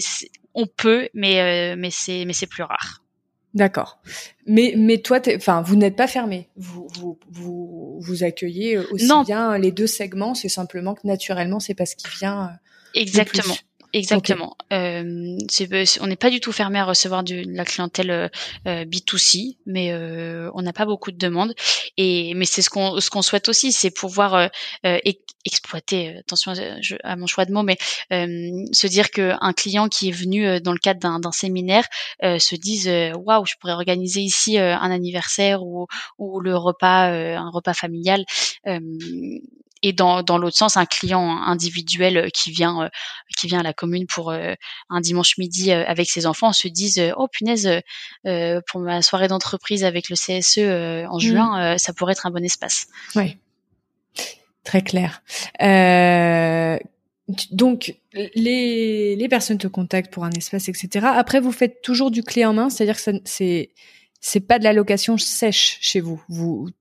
on peut mais mais c'est mais c'est plus rare. D'accord. Mais mais toi, enfin, vous n'êtes pas fermé. Vous vous vous, vous accueillez aussi bien les deux segments. C'est simplement que naturellement, c'est parce qu'il vient. Euh, Exactement. Euh, on n'est pas du tout fermé à recevoir de la clientèle euh, euh B2C, mais euh, on n'a pas beaucoup de demandes. Et mais c'est ce qu'on ce qu'on souhaite aussi, c'est pouvoir euh, euh exploiter. Attention à, mon choix de mots, mais se dire qu'un client qui est venu dans le cadre d'un séminaire se dise waouh, je pourrais organiser ici un anniversaire ou ou le repas un repas familial et dans, dans l'autre sens un client individuel euh, qui vient euh, qui vient à la commune pour euh, un dimanche midi avec ses enfants se dise oh punaise pour ma soirée d'entreprise avec le CSE en mmh. juin ça pourrait être un bon espace. Oui, très clair. Euh, donc, les, les personnes te contactent pour un espace, etc. Après, vous faites toujours du clé en main, c'est-à-dire que c'est c'est pas de la location sèche chez vous.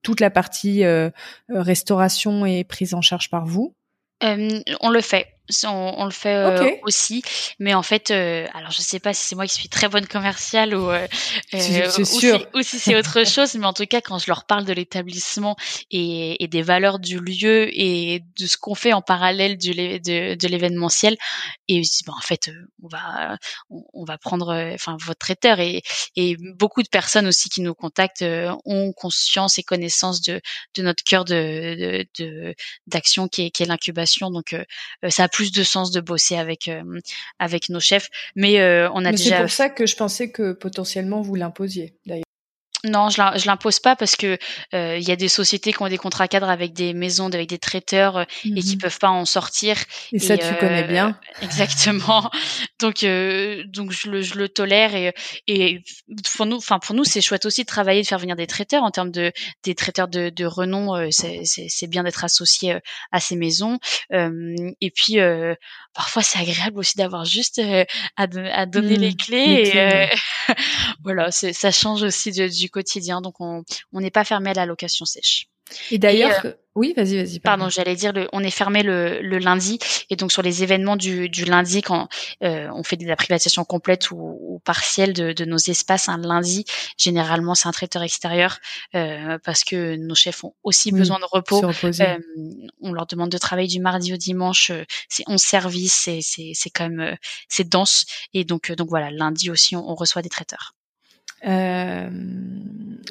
Toute la partie euh, restauration est prise en charge par vous. Euh, on le fait on, le fait euh, aussi, mais en fait, euh, alors je sais pas si c'est moi qui suis très bonne commerciale ou, euh, ou, si, c'est autre chose, mais en tout cas quand je leur parle de l'établissement et, et, des valeurs du lieu et de ce qu'on fait en parallèle du, de, de l'événementiel, et bon, en fait, on va on, va prendre enfin votre traiteur. Et, et beaucoup de personnes aussi qui nous contactent ont conscience et connaissance de, de notre cœur de d'action de, qui est, qui est l'incubation, donc ça plus de sens de bosser avec euh, avec nos chefs. Mais euh, on a déjà. C'est pour ça que je pensais que potentiellement vous l'imposiez d'ailleurs. Non, je ne l'impose pas parce que il y a des sociétés qui ont des contrats cadres avec des maisons, avec des traiteurs et qui mmh peuvent pas en sortir. Et, ça, tu connais bien. Exactement. donc, donc je le, je le tolère et, et pour nous, enfin pour nous, c'est chouette aussi de travailler, de faire venir des traiteurs en termes de des traiteurs de, de renom. c'est bien d'être associé à ces maisons. et puis parfois, c'est agréable aussi d'avoir juste à, à, donner les mmh. clés. et, voilà, ça change aussi du quotidien. Donc, on n'est pas fermé à la location sèche. Et d'ailleurs, oui, vas-y, vas-y. Pardon, j'allais dire, le, on est fermé le, le, lundi, et donc sur les événements du, du lundi, quand euh, on fait de la privatisation complète ou, ou partielle de, de, nos espaces, un lundi, généralement c'est un traiteur extérieur, euh, parce que nos chefs ont aussi besoin de repos. Euh, on leur demande de travailler du mardi au dimanche, euh, c'est 11 services, c'est quand même euh, c'est dense, et donc donc voilà, lundi aussi on, on reçoit des traiteurs. Euh,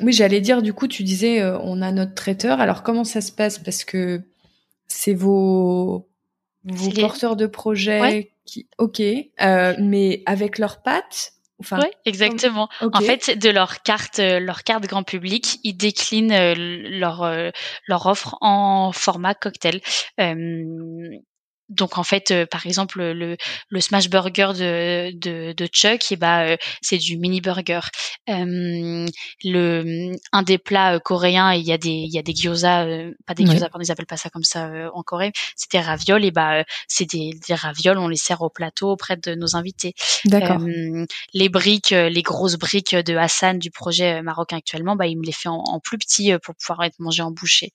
oui, j'allais dire, du coup, tu disais, euh, on a notre traiteur. Alors, comment ça se passe? Parce que c'est vos, vos porteurs de projet qui, ok, euh, mais avec leurs pattes. Enfin, oui, exactement. En fait, de leur carte, leur carte grand public, ils déclinent leur leur offre en format cocktail. Donc en fait, euh, par exemple, le, le smash burger de, de, de Chuck, et eh bah, euh, c'est du mini burger. Euh, le un des plats coréens, il y a des il y a des gyoza, pas des gyoza, pardon, ils appellent pas ça comme ça en Corée. C'était ravioles et bah c'est des, des ravioles, on les sert au plateau auprès de nos invités. D'accord. les briques, les grosses briques de Hassan du projet marocain actuellement, bah il me les fait en, plus petit pour pouvoir être mangé en bouchée.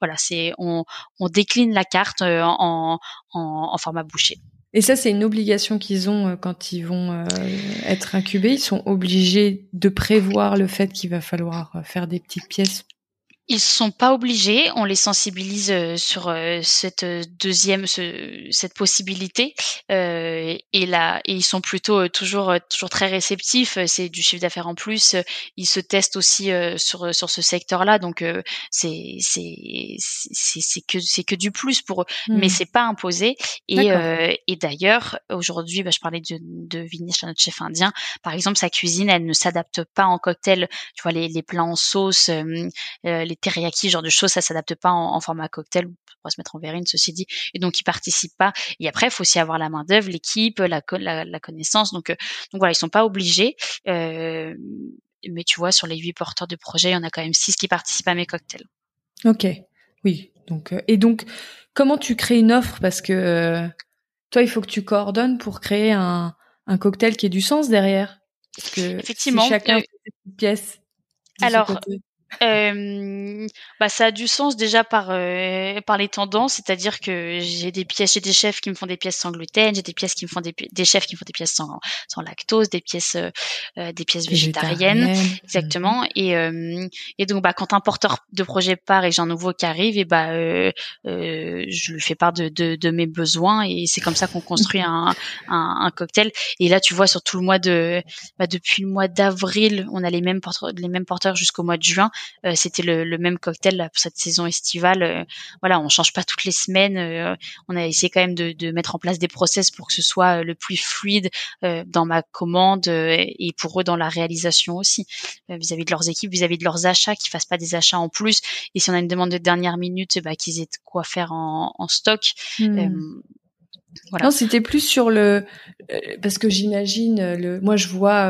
Voilà, c'est on on décline la carte en, en en, format bouché. Et ça, c'est une obligation qu'ils ont euh, quand ils vont euh, être incubés. Ils sont obligés de prévoir le fait qu'il va falloir euh, faire des petites pièces ils sont pas obligés, on les sensibilise euh, sur euh, cette deuxième cette possibilité euh, et là et ils sont plutôt toujours toujours très réceptifs, c'est du chiffre d'affaires en plus, ils se testent aussi sur sur ce secteur-là donc c'est c'est c'est que c'est que du plus pour eux mais mmh. c'est pas imposé et et d'ailleurs aujourd'hui bah, je parlais de de Vinesh notre chef indien, par exemple sa cuisine elle ne s'adapte pas en cocktail, tu vois les les plats en sauce les teriyaki, genre de choses, ça s'adapte pas en, format cocktail. On pourrait se mettre en verrine, ceci dit. Et donc, ils participent pas. Et après, il faut aussi avoir la main d'œuvre, l'équipe, la, la, connaissance. Donc, euh, donc voilà, ils sont pas obligés. Euh, mais tu vois, sur les huit porteurs de projet, il y en a quand même six qui participent à mes cocktails. Ok, oui. Donc, euh, et donc, comment tu crées une offre? Parce que toi, il faut que tu coordonnes pour créer un, un cocktail qui ait du sens derrière. Parce que Effectivement. Si chacun fait une pièce. Alors, euh, bah ça a du sens déjà par euh, par les tendances, c'est-à-dire que j'ai des pièces, j'ai des chefs qui me font des pièces sans gluten, j'ai des pièces qui me font des, des chefs qui me font des pièces sans sans lactose, des pièces euh, des pièces végétariennes, exactement. Et et donc bah quand un porteur de projet part et j'ai un nouveau qui arrive, et bah je lui fais part de, de, de mes besoins et c'est comme ça qu'on construit un, un, un cocktail. Et là tu vois sur tout le mois de bah, depuis le mois d'avril, on a les mêmes porteurs les mêmes porteurs jusqu'au mois de juin. Euh, c'était le, le, même cocktail pour cette saison estivale. Euh, voilà, on change pas toutes les semaines. Euh, on a essayé quand même de, de, mettre en place des process pour que ce soit le plus fluide dans ma commande et pour eux dans la réalisation aussi vis-à-vis de leurs équipes, vis-à-vis de leurs achats, qu'ils fassent pas des achats en plus. Et si on a une demande de dernière minute, bah, qu'ils aient quoi faire en, en stock. Hmm. Voilà. Non, c'était plus sur le parce que j'imagine le. Moi, je vois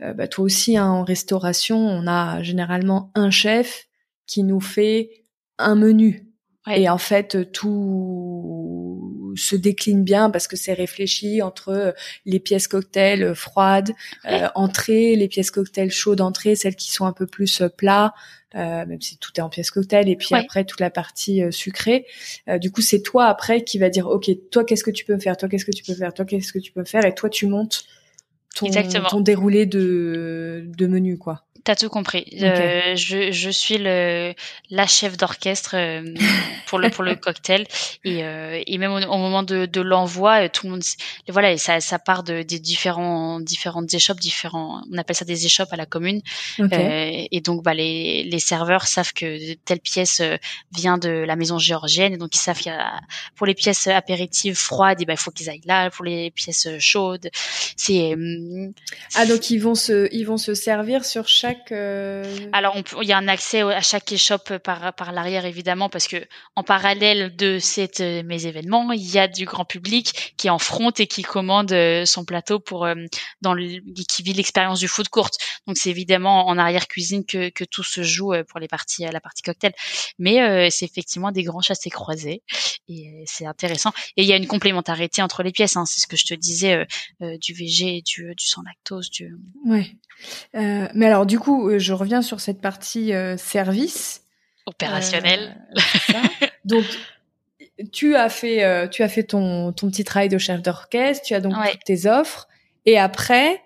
euh, bah, toi aussi hein, en restauration, on a généralement un chef qui nous fait un menu. Et en fait, tout se décline bien parce que c'est réfléchi entre les pièces cocktail froides, euh, entrées, les pièces cocktail chaudes entrées, celles qui sont un peu plus plats, euh, même si tout est en pièces cocktail, et puis après toute la partie euh, sucrée. Euh, du coup, c'est toi après qui va dire, ok, toi qu'est-ce que tu peux faire, toi qu'est-ce que tu peux faire, toi qu'est-ce que tu peux faire, et toi tu montes ton, ton déroulé de, de menu, quoi. T'as tout compris. Euh, je, je suis le la chef d'orchestre euh, pour le pour le cocktail. Et, euh, et même au, moment de, de l'envoi, euh, tout le monde voilà et ça ça part de des différents différentes échoppes, différents on appelle ça des échoppes à la commune. Euh, et donc bah les les serveurs savent que telle pièce vient de la maison géorgienne. Et donc ils savent qu'il y a pour les pièces apéritives froides et ben il faut qu'ils aillent là. Pour les pièces chaudes. C'est ah donc ils vont se ils vont se servir sur chaque chaque. Alors, il y a un accès à chaque échoppe par par l'arrière évidemment parce que en parallèle de cette mes événements, il y a du grand public qui est en front et qui commande son plateau pour dans le, qui vit l'expérience du food court. Donc c'est évidemment en arrière cuisine que que tout se joue pour les parties la partie cocktail. Mais c'est effectivement des grands chassés croisés et c'est intéressant. Et il y a une complémentarité entre les pièces. Hein, c'est ce que je te disais du VG, du du sans lactose, du. Ouais. Euh, mais alors, du coup, euh, je reviens sur cette partie euh, service opérationnel. donc, tu as fait, tu as fait ton, ton petit travail de chef d'orchestre. Tu as donc toutes tes offres. Et après,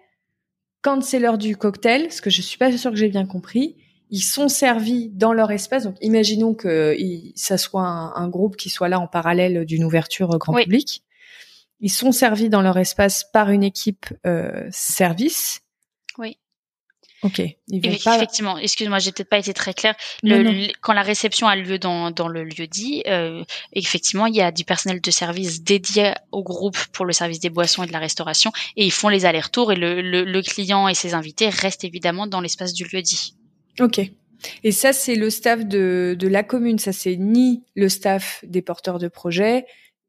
quand c'est l'heure du cocktail, ce que je suis pas sûre que j'ai bien compris, ils sont servis dans leur espace. Donc, imaginons que ça soit un, groupe qui soit là en parallèle d'une ouverture grand public. Ils sont servis dans leur espace par une équipe service. Ok. Effectivement. Excuse-moi, j'ai peut-être pas été très claire. Le, quand la réception a lieu dans, dans le lieu dit, euh, effectivement, il y a du personnel de service dédié au groupe pour le service des boissons et de la restauration, et ils font les allers-retours. Et le, le, client et ses invités restent évidemment dans l'espace du lieu dit. Ok. Et ça, c'est le staff de, de la commune. Ça, c'est ni le staff des porteurs de projet,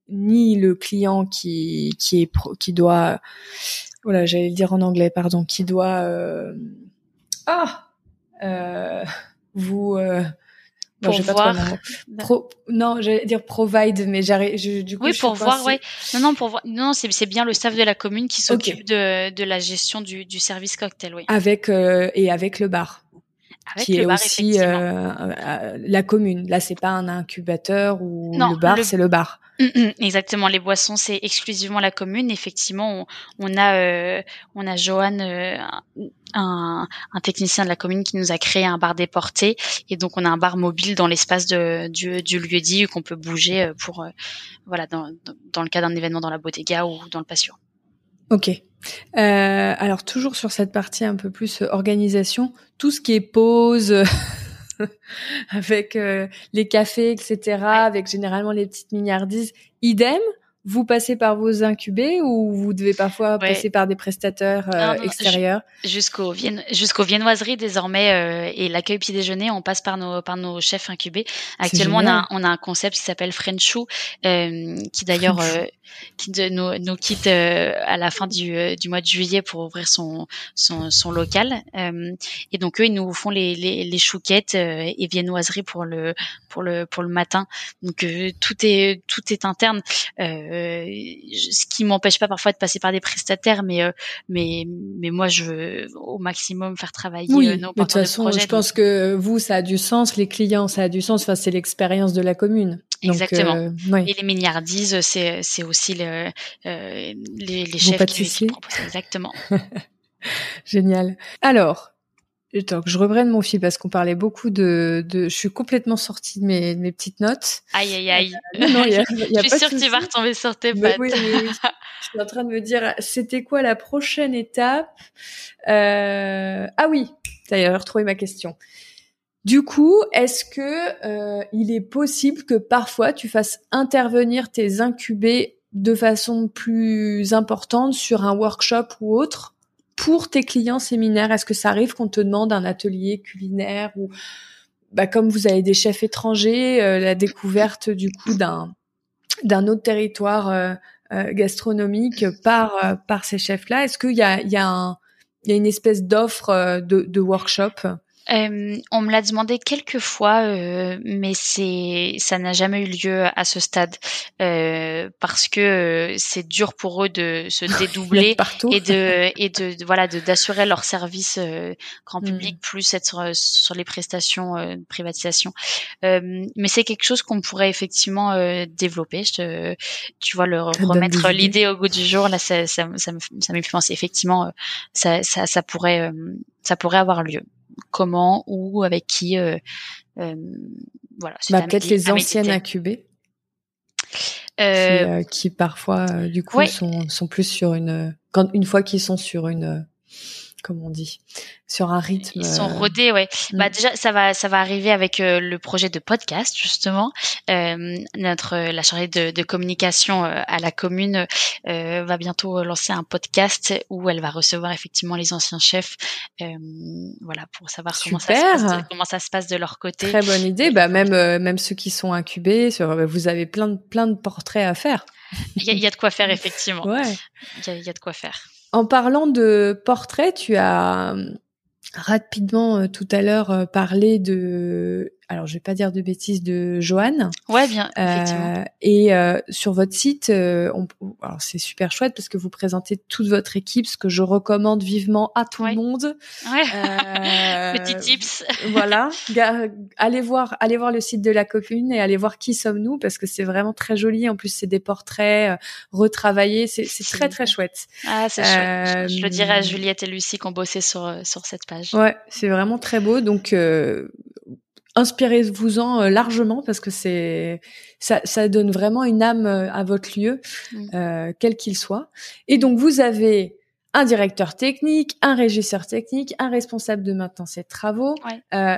ni le client qui qui est qui doit voilà j'allais le dire en anglais pardon qui doit euh, ah euh, vous euh, non, pour voir. Pro, non, j'allais dire provide, mais j'arrive. Du coup, oui, pour voir, oui. Non, non, pour voir. Non, c'est bien le staff de la commune qui s'occupe de de la gestion du du service cocktail, oui. Avec euh, et avec le bar. Avec qui le est bar, aussi euh, euh, la commune. Là, c'est pas un incubateur ou le bar, c'est le bar. Mm, mm, exactement, les boissons c'est exclusivement la commune. Effectivement, on, a euh, on a Johan, euh, un, un, technicien de la commune qui nous a créé un bar déporté et donc on a un bar mobile dans l'espace du, du lieu dit qu'on peut bouger euh, pour voilà dans, dans le cas d'un événement dans la bodega ou dans le patio. Ok. alors toujours sur cette partie un peu plus organisation, tout ce qui est pause. avec euh, les cafés, etc., avec généralement les petites milliardises. Idem, vous passez par vos incubés ou vous devez parfois passer par des prestataires euh, extérieurs? Jusqu'aux jusqu'aux viennoiseries désormais euh, et l'accueil petit déjeuner, on passe par nos par nos chefs incubés. Actuellement, on a on a un concept qui s'appelle Frenchou, euh, qui d'ailleurs euh, qui de, nous, nous quitte à la fin du, du mois de juillet pour ouvrir son son, son local. et donc eux, ils nous font les les, les chouquettes et viennoiseries pour le pour le pour le matin. Donc tout est tout est interne. Euh, euh, ce qui m'empêche pas parfois de passer par des prestataires, mais euh, mais mais moi je veux au maximum faire travailler oui, euh, nos de toute façon, je pense que vous ça a du sens, les clients ça a du sens. Enfin, c'est l'expérience de la commune. Exactement. Et les milliardises, c'est c'est aussi le, les, les chefs qui, qui proposent. Exactement. Génial. Alors, Attends, que je reprenne mon fil parce qu'on parlait beaucoup de, de, je suis complètement sortie de mes, mes petites notes. Aïe, aïe, aïe. Euh, non, y a, y a je suis sûre que tu vas retomber sur tes pattes. Oui, oui, oui. je suis en train de me dire, c'était quoi la prochaine étape? Euh... Ah oui. D'ailleurs, retrouvé ma question. Du coup, est-ce que euh, il est possible que parfois tu fasses intervenir tes incubés de façon plus importante sur un workshop ou autre pour tes clients séminaires? Est-ce que ça arrive qu'on te demande un atelier culinaire ou bah, comme vous avez des chefs étrangers, euh, la découverte du coup d'un d'un autre territoire euh, euh, gastronomique par par ces chefs-là? Est-ce qu'il y a il y a il y a une espèce d'offre de workshop? Euh, on me l'a demandé quelques fois, euh, mais c'est ça n'a jamais eu lieu à ce stade euh, parce que euh, c'est dur pour eux de se dédoubler et de et de, voilà d'assurer leur service euh, grand hmm. public plus être sur, sur les prestations de privatisation. mais c'est quelque chose qu'on pourrait effectivement développer. Je te, tu vois, le remettre l'idée au goût du jour là, ça ça, ça me ça me fait penser effectivement ça ça, ça pourrait ça pourrait avoir lieu comment, ou avec qui. Euh, euh, voilà. Bah, peut-être les anciennes incubées. Euh, qui, parfois du coup sont, sont plus sur une quand une fois qu'ils sont sur une comme on dit, sur un rythme. Ils sont rodés, ouais. Mm. Bah déjà, ça va, ça va arriver avec le projet de podcast justement. notre la chargée de, de communication à la commune va bientôt lancer un podcast où elle va recevoir effectivement les anciens chefs, voilà, pour savoir comment ça, se passe de, comment ça se passe de leur côté. Très bonne idée. Bah même même ceux qui sont incubés, sur, vous avez plein de plein de portraits à faire. Il y, y, a de quoi faire effectivement. Ouais. Il y, y a de quoi faire. En parlant de portraits, tu as rapidement euh, tout à l'heure euh, parler de alors je vais pas dire de bêtises de Joanne. Ouais, bien. Euh, et euh, sur votre site, euh, on, alors c'est super chouette parce que vous présentez toute votre équipe, ce que je recommande vivement à tout le monde. Ouais. Petit tips. voilà. Allez voir, allez voir le site de la commune et allez voir qui sommes-nous parce que c'est vraiment très joli. En plus, c'est des portraits retravaillés. C'est très très chouette. Ah, c'est chouette. Je, je, le dirai à Juliette et Lucie qui ont bossé sur sur cette page. Ouais, c'est vraiment très beau. Donc inspirez-vous-en euh, largement parce que c'est ça, ça, donne vraiment une âme euh, à votre lieu, euh, quel qu'il soit. Et donc vous avez un directeur technique, un régisseur technique, un responsable de maintenance et de travaux. Euh,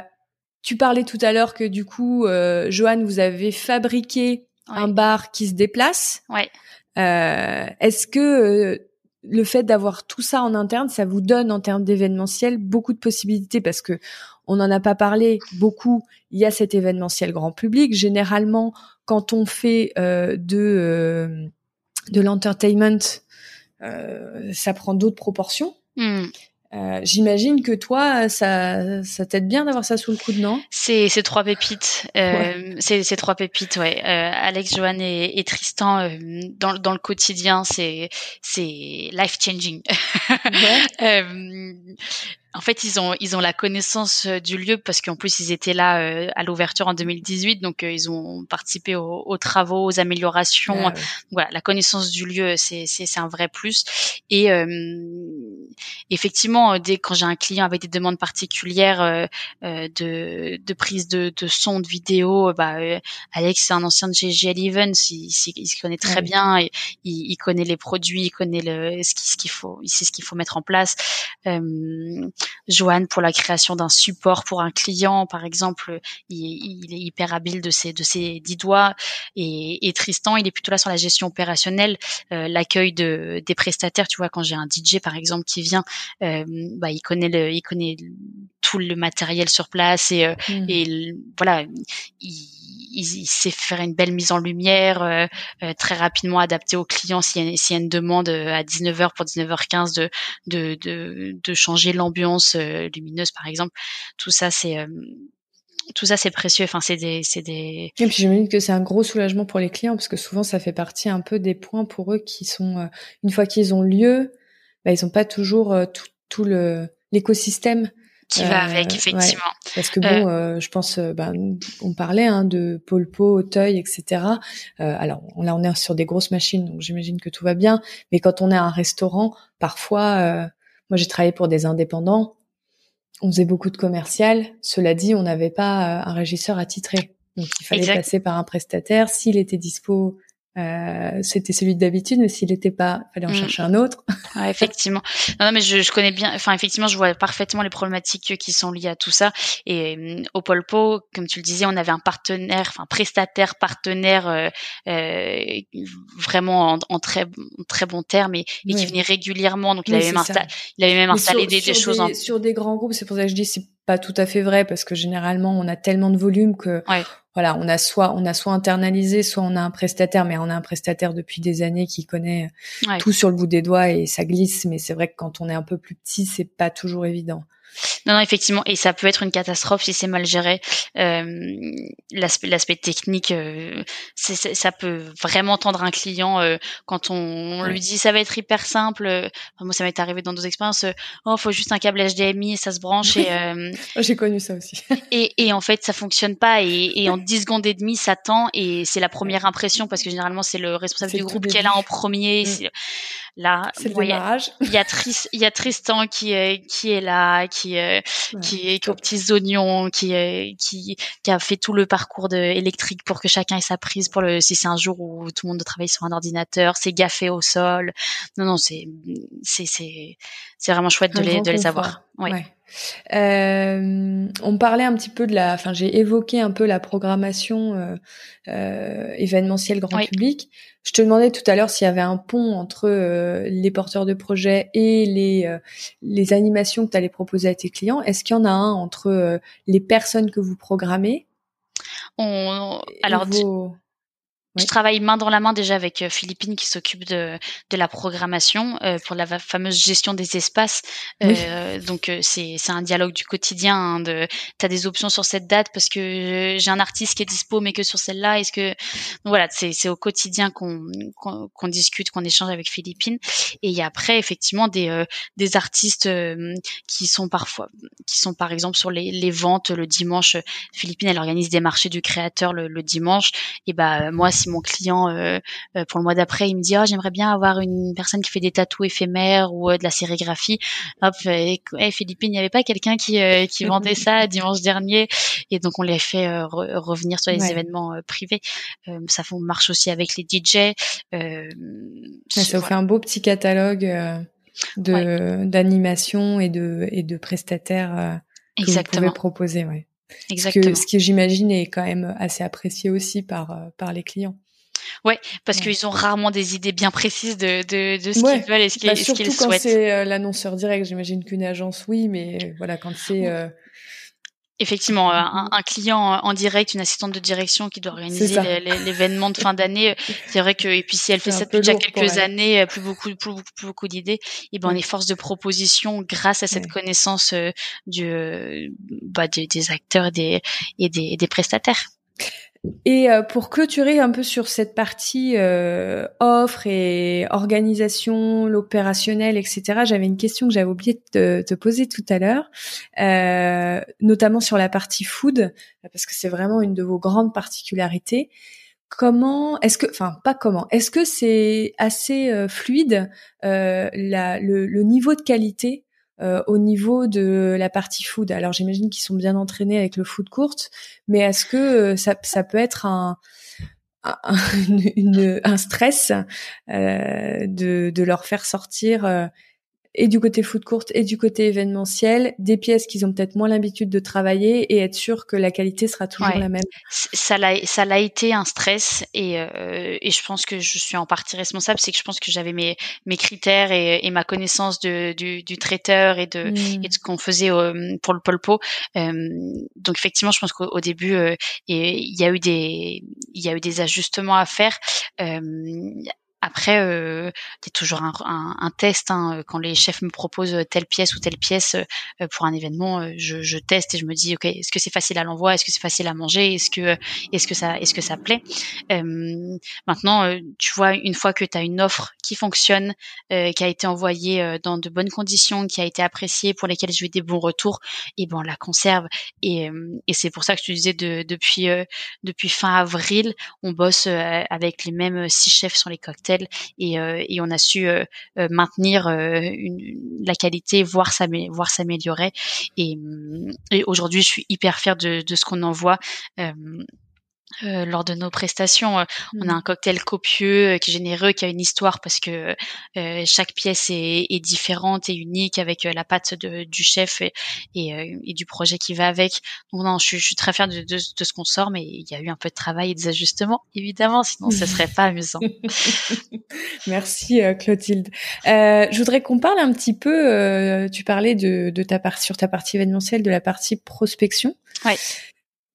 tu parlais tout à l'heure que du coup, euh, Joanne, vous avez fabriqué un bar qui se déplace. Ouais. Est-ce que le fait d'avoir tout ça en interne, ça vous donne en termes d'événementiel beaucoup de possibilités? Parce que on n'en a pas parlé beaucoup. Il y a cet événementiel grand public. Généralement, quand on fait euh, de euh, de l'entertainment, euh, ça prend d'autres proportions. Hmm. Euh, j'imagine que toi, ça, ça t'aide bien d'avoir ça sous le coude, non? C'est c'est trois pépites. Euh, C'est c'est trois pépites, ouais. Euh, Alex, Joanne et, et Tristan dans dans le quotidien, c'est c'est life changing. Ouais. En fait, ils ont ils ont la connaissance euh, du lieu parce qu'en plus ils étaient là euh, à l'ouverture en 2018, donc euh, ils ont participé aux, aux, travaux, aux améliorations. Voilà, la connaissance du lieu, c'est c'est un vrai plus. Et effectivement, dès quand j'ai un client avec des demandes particulières de de prise de de son, de vidéo, bah Alex c'est un ancien de GGL Events, il, il, se connaît très bien, il, il, connaît les produits, il connaît le ce qu'il faut, il sait ce qu'il faut mettre en place. Joanne pour la création d'un support pour un client, par exemple, il, est hyper habile de ses de ses dix doigts. Et, Tristan, il est plutôt là sur la gestion opérationnelle, euh, l'accueil de des prestataires. Tu vois, quand j'ai un DJ par exemple qui vient, euh, bah il connaît le, il connaît tout le matériel sur place et, euh, mmh. et voilà, il il, sait faire une belle mise en lumière, euh, euh, très rapidement adapté au client s'il y, y, a une demande euh, à 19h pour 19h15 de, de, de, de changer l'ambiance lumineuse par exemple. Tout ça c'est tout ça c'est précieux. Enfin c'est des c'est des. Et puis j'imagine que c'est un gros soulagement pour les clients parce que souvent ça fait partie un peu des points pour eux qui sont une fois qu'ils ont lieu, bah, ils n'ont pas toujours tout, tout le l'écosystème qui va avec effectivement. Parce que bon, euh, euh je pense, euh, ben, on parlait hein, de Polpo, Auteuil, etc. Euh, alors là, on est sur des grosses machines, donc j'imagine que tout va bien. Mais quand on est à un restaurant, parfois, euh, moi j'ai travaillé pour des indépendants, on faisait beaucoup de commercial. Cela dit, on n'avait pas un régisseur attitré, donc il fallait passer par un prestataire. S'il était dispo euh, c'était celui d'habitude, mais s'il n'était pas, fallait en mm. chercher un autre. Ouais, effectivement. Non, mais je, je, connais bien. Enfin, effectivement, je vois parfaitement les problématiques qui sont liées à tout ça. Et euh, au Polpo, comme tu le disais, on avait un partenaire, enfin prestataire, partenaire, euh, euh vraiment en, en, très très bons termes et, et qui venait régulièrement. Donc, il avait même, il avait même installé des, des choses en... sur des grands groupes. C'est pour ça que je dis c'est pas tout à fait vrai parce que généralement on a tellement de volume que ouais voilà, on a soit on a soit internalisé, soit on a un prestataire, mais on a un prestataire depuis des années qui connaît tout sur le bout des doigts et ça glisse. Mais c'est vrai que quand on est un peu plus petit, c'est pas toujours évident. Non, non, effectivement, et ça peut être une catastrophe si c'est mal géré. Euh, l'aspect, technique, euh, ça peut vraiment tendre un client euh, quand on, lui dit ça va être hyper simple. moi, ça m'est arrivé dans d'autres expériences. oh, faut juste un câble HDMI et ça se branche. Et, J'ai connu ça aussi. et, et en fait, ça fonctionne pas. Et, et en 10 secondes et demie, ça tend. Et c'est la première impression parce que généralement, c'est le responsable du groupe qui est là en premier. Mm. Là. Il y a, il y a Tristan qui, qui est là, qui qui est aux petits oignons, qui, qui qui a fait tout le parcours de électrique pour que chacun ait sa prise pour le si c'est un jour où tout le monde travaille sur un ordinateur, c'est gaffé au sol. Non non, c'est c'est c'est c'est vraiment chouette de les de les avoir. Ouais. Euh, on parlait un petit peu de la, enfin j'ai évoqué un peu la programmation euh, euh, événementielle grand public. Je te demandais tout à l'heure s'il y avait un pont entre euh, les porteurs de projets et les euh, les animations que tu allais proposer à tes clients. Est-ce qu'il y en a un entre les personnes que vous programmez on, alors je travaille main dans la main déjà avec euh, Philippine qui s'occupe de, de la programmation euh, pour la fameuse gestion des espaces. Euh, donc euh, c'est c'est un dialogue du quotidien. Hein, de t'as des options sur cette date parce que j'ai un artiste qui est dispo mais que sur celle-là. Est-ce que donc voilà c'est c'est au quotidien qu'on qu'on discute, qu'on échange avec Philippine. Et il y a après effectivement des des artistes qui sont parfois qui sont par exemple sur les les ventes le dimanche. Philippine elle organise des marchés du créateur le, le dimanche. Et bah moi si mon client euh, euh, pour le mois d'après, il me dit oh, j'aimerais bien avoir une personne qui fait des tatous éphémères ou euh, de la sérigraphie. Hop, et, Philippine, il n'y avait pas quelqu'un qui qui vendait ça dimanche dernier et donc on les fait revenir sur les événements privés. ça marche aussi avec les DJ. ça vous fait un beau petit catalogue de d'animation et de et de prestataires que Exactement. vous pouvez proposer. Ouais. Exactement. Ce, que, j'imagine est quand même assez apprécié aussi par, euh, par les clients. Ouais, parce qu'ils ont rarement des idées bien précises de, de, de ce qu'ils veulent et ce qu'ils bah, souhaitent. Surtout quand c'est euh, l'annonceur direct, j'imagine qu'une agence, oui, mais voilà, quand c'est euh, Effectivement, un, un, client en direct, une assistante de direction qui doit organiser l'événement de fin d'année, c'est vrai que et puis si elle fait ça depuis déjà quelques années, plus beaucoup, plus, plus beaucoup d'idées, et ben on est force de proposition grâce à cette connaissance euh, du, euh, bah, des, des, acteurs des, et des, des prestataires. Et euh, pour clôturer un peu sur cette partie euh, offre et organisation, l'opérationnel, etc., j'avais une question que j'avais oublié de te poser tout à l'heure, euh, notamment sur la partie food, parce que c'est vraiment une de vos grandes particularités. Comment est-ce que, enfin pas comment, est-ce que c'est assez euh, fluide la, le, le, niveau de qualité euh, au niveau de la partie food. Alors j'imagine qu'ils sont bien entraînés avec le food court, mais est-ce que euh, ça, peut être un, stress euh, de, de leur faire sortir euh, et du côté foot courte et du côté événementiel, des pièces qu'ils ont peut-être moins l'habitude de travailler et être sûr que la qualité sera toujours la même. Ça l'a, été un stress et, euh, et je pense que je suis en partie responsable, c'est que je pense que j'avais mes, mes critères et, et ma connaissance de, du, du traiteur et de, mmh. et de ce qu'on faisait euh, pour le polpo. Euh, donc effectivement, je pense qu'au début, euh, il y a eu des, il y a eu des ajustements à faire. Euh, après, euh, c'est toujours un, un, un test. Hein. Quand les chefs me proposent telle pièce ou telle pièce euh, pour un événement, euh, je, je, teste et je me dis, ok, est-ce que c'est facile à l'envoi? Est-ce que c'est facile à manger? Est-ce que, est-ce que ça, est-ce que ça plaît? Euh, Maintenant, euh, tu vois, une fois que tu as une offre qui fonctionne, qui a été envoyée dans de bonnes conditions, qui a été appréciée, pour lesquelles j'ai eu des bons retours, et ben on la conserve. Et, et c'est pour ça que je disais de, depuis depuis fin avril, on bosse avec les mêmes six chefs sur les cocktails et, euh, et on a su euh, euh, maintenir la qualité, voire s'améliorer. Et, et aujourd'hui, je suis hyper fière de, de ce qu'on envoie. Euh, lors de nos prestations. Euh, on a mmh. un cocktail copieux, euh, qui est généreux, qui a une histoire parce que chaque pièce est, est, différente et unique avec la patte de, du chef et, et, du projet qui va avec. Donc non, je, suis, je suis très fière de, de, de ce qu'on sort, mais il y a eu un peu de travail et des ajustements, évidemment, sinon ce serait pas amusant. Merci Clotilde. je voudrais qu'on parle un petit peu. tu parlais de, de ta partie sur ta partie événementielle, de la partie prospection. Ouais.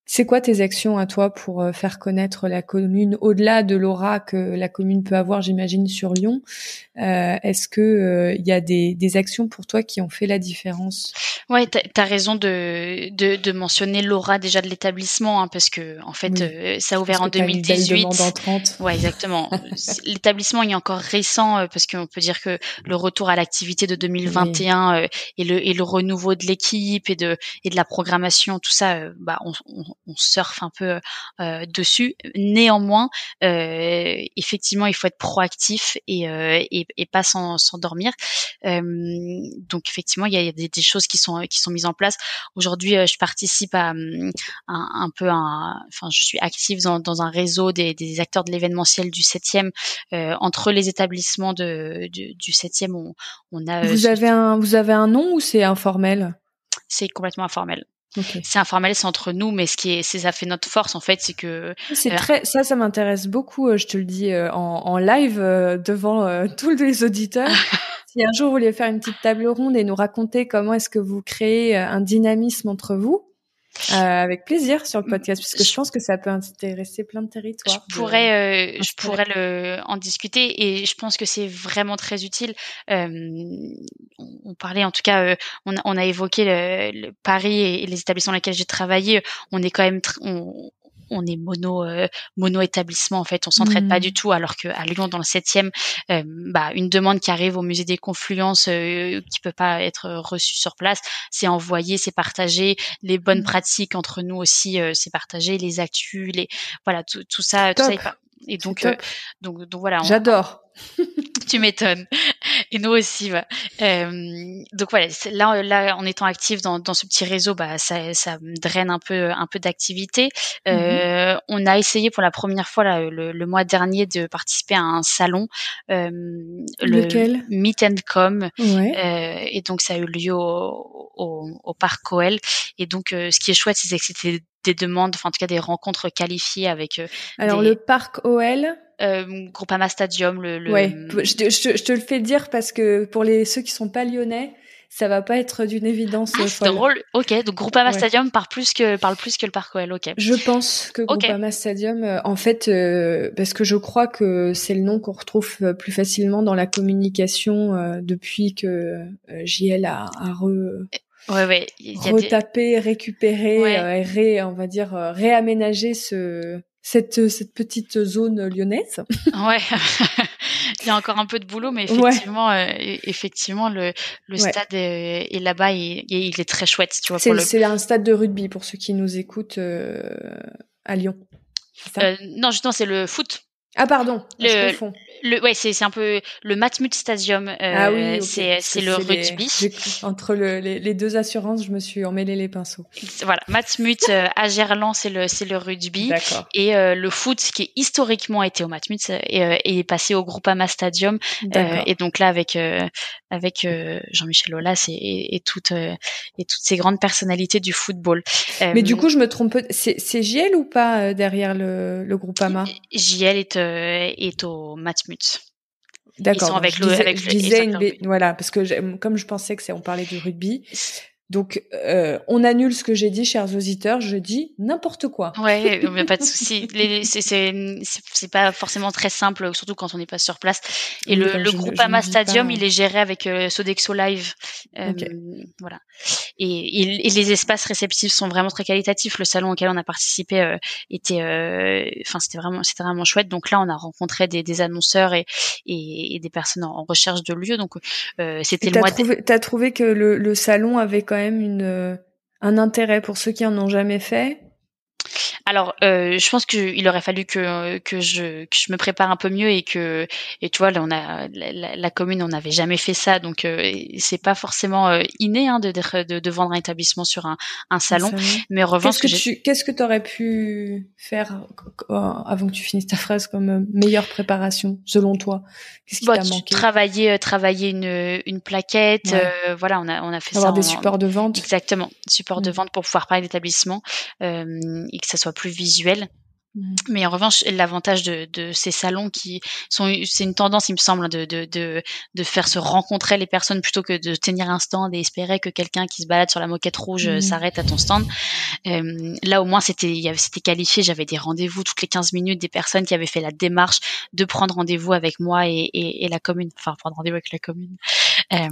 C'est quoi tes actions à toi pour euh, faire connaître la commune au-delà de l'aura que la commune peut avoir, j'imagine, sur Lyon? Euh, Est-ce que il euh, y a des, des, actions pour toi qui ont fait la différence? Ouais, tu as raison de, de, de mentionner l'aura déjà de l'établissement, hein, parce que en fait, ça a ouvert en 2018. Ouais, exactement. l'établissement est encore récent parce qu'on peut dire que le retour à l'activité de 2021 et le et le renouveau de l'équipe et de et de la programmation, tout ça, bah on, on on surfe un peu dessus. Néanmoins, effectivement, il faut être proactif et, et, et pas s'endormir. donc effectivement, il y a, des, des, choses qui sont qui sont mises en place. Aujourd'hui, je participe à, un, un peu, enfin, je suis active dans, dans un réseau des, des acteurs de l'événementiel du 7e. entre les établissements de, du, du 7e, on, on a. Vous avez un vous avez un nom ou c'est informel? C'est complètement informel. C'est informel, c'est entre nous, mais ce qui est, ça fait notre force en fait, c'est que c'est euh, très, ça, ça m'intéresse beaucoup. Euh, je te le dis euh, en, en live devant tous les auditeurs. si un jour vous voulez faire une petite table ronde et nous raconter comment est-ce que vous créez un dynamisme entre vous, euh, avec plaisir sur le podcast, puisque je pense que ça peut intéresser plein de territoires. Je pourrais, euh, je pourrais le, en discuter et je pense que c'est vraiment très utile. Euh, on, parlait, en tout cas, euh, on, on, a évoqué le, le Paris et, les établissements dans lesquels j'ai travaillé. On est quand même, on, on est mono euh, mono établissement en fait on s'entraide pas mmh. du tout alors que à Lyon dans le 7e euh, bah, une demande qui arrive au musée des confluences euh, qui peut pas être reçue sur place c'est envoyé c'est partagé les bonnes mmh. pratiques entre nous aussi c'est partagé les actus les voilà tout, tout ça tout ça et donc, donc, donc voilà. J'adore. tu m'étonnes. Et nous aussi. Bah. Euh, donc voilà, là, là, en étant actif dans, dans ce petit réseau, bah, ça, ça draine un peu, un peu d'activité. Euh, mhm. On a essayé pour la première fois là, le, le, mois dernier de participer à un salon, euh, Lequel? Le Meet and Com. Ouais. Euh, et donc ça a eu lieu au, au, au Parc Coel. Et donc, euh, ce qui est chouette, c'est que c'était des demandes, enfin en tout cas des rencontres qualifiées avec. Euh, Alors le Parc OL euh, Groupama Stadium. Le, le... Ouais, je te, je, te, le fais dire parce que pour les ceux qui sont pas lyonnais, ça va pas être d'une évidence. Ah, c'est drôle. Ok, donc Groupama Stadium parle plus que parle plus que le Parc OL. Ok. Je pense que Groupama Stadium, euh, en fait, euh, parce que je crois que c'est le nom qu'on retrouve euh, plus facilement dans la communication euh, depuis que JL a, a re, ouais, ouais. retapé, récupéré, ré, on va dire réaménagé ce cette, cette petite zone lyonnaise. Ouais, il y a encore un peu de boulot, mais effectivement, euh, effectivement, le, le stade est, là-bas, il, il, est très chouette, tu vois. C'est le... un stade de rugby pour ceux qui nous écoutent euh, à Lyon. Euh, non, justement, c'est le foot. Ah pardon, le, le ouais, c'est c'est un peu le Matmut Stadium. Euh, ah oui, c'est c'est le rugby. Entre le, les, les, deux assurances, je me suis emmêlé les pinceaux. Voilà, Matmut euh, à Gerland, c'est le c'est le rugby. Et euh, le foot, qui est historiquement été au Matmut, euh, est passé au Groupama Stadium. et donc là, avec avec Jean-Michel Aulas et, et, toutes et toutes ces grandes personnalités du football. Mais du coup, je me trompe. C'est c'est JL ou pas derrière le le Groupama? JL est est au Matmut. D'accord. avec le, avec je disais une, voilà, parce que comme je pensais que c'est, on parlait du rugby, donc, euh, on annule ce que j'ai dit, chers auditeurs. Je dis n'importe quoi. Ouais, mais pas de souci. C'est pas forcément très simple, surtout quand on n'est pas sur place. Et le, le groupe Ama Stadium, il est géré avec euh, Sodexo Live. Euh, Voilà. Et, et, les espaces réceptifs sont vraiment très qualitatifs. Le salon auquel on a participé euh, était, euh, enfin, c'était vraiment, c'était vraiment chouette. Donc là, on a rencontré des, des annonceurs et, et, des personnes en, recherche de lieux. Donc, c'était le mois. T'as trouvé que le, le salon avait quand même euh, un intérêt pour ceux qui en ont jamais fait alors, euh, je pense qu'il aurait fallu que, que, je, que je me prépare un peu mieux et que, et tu vois, là, on a, la, la commune, on n'avait jamais fait ça, donc euh, c'est pas forcément euh, inné hein, de, de, de, vendre un établissement sur un, un salon. Mais en revanche, qu'est-ce que, tu, qu'est-ce que aurais pu faire euh, avant que tu finisses ta phrase comme euh, meilleure préparation, selon toi? Qu'est-ce qui bah, t'a manqué? Travailler, travailler une, une plaquette, voilà, on a, on a fait Avoir des supports de vente. Exactement, support de mm. vente pour pouvoir parler d'établissement et que ça soit plus visuel. Mais en revanche, l'avantage de, de, ces salons qui sont, c'est une tendance, il me semble, de, de, de, de, faire se rencontrer les personnes plutôt que de tenir un stand et espérer que quelqu'un qui se balade sur la moquette rouge euh, mmh. s'arrête à ton stand. Euh, là, au moins, c'était, c'était qualifié. J'avais des rendez-vous toutes les 15 minutes, des personnes qui avaient fait la démarche de prendre rendez-vous avec moi et, et, et, la commune, enfin prendre rendez-vous avec la commune. Euh,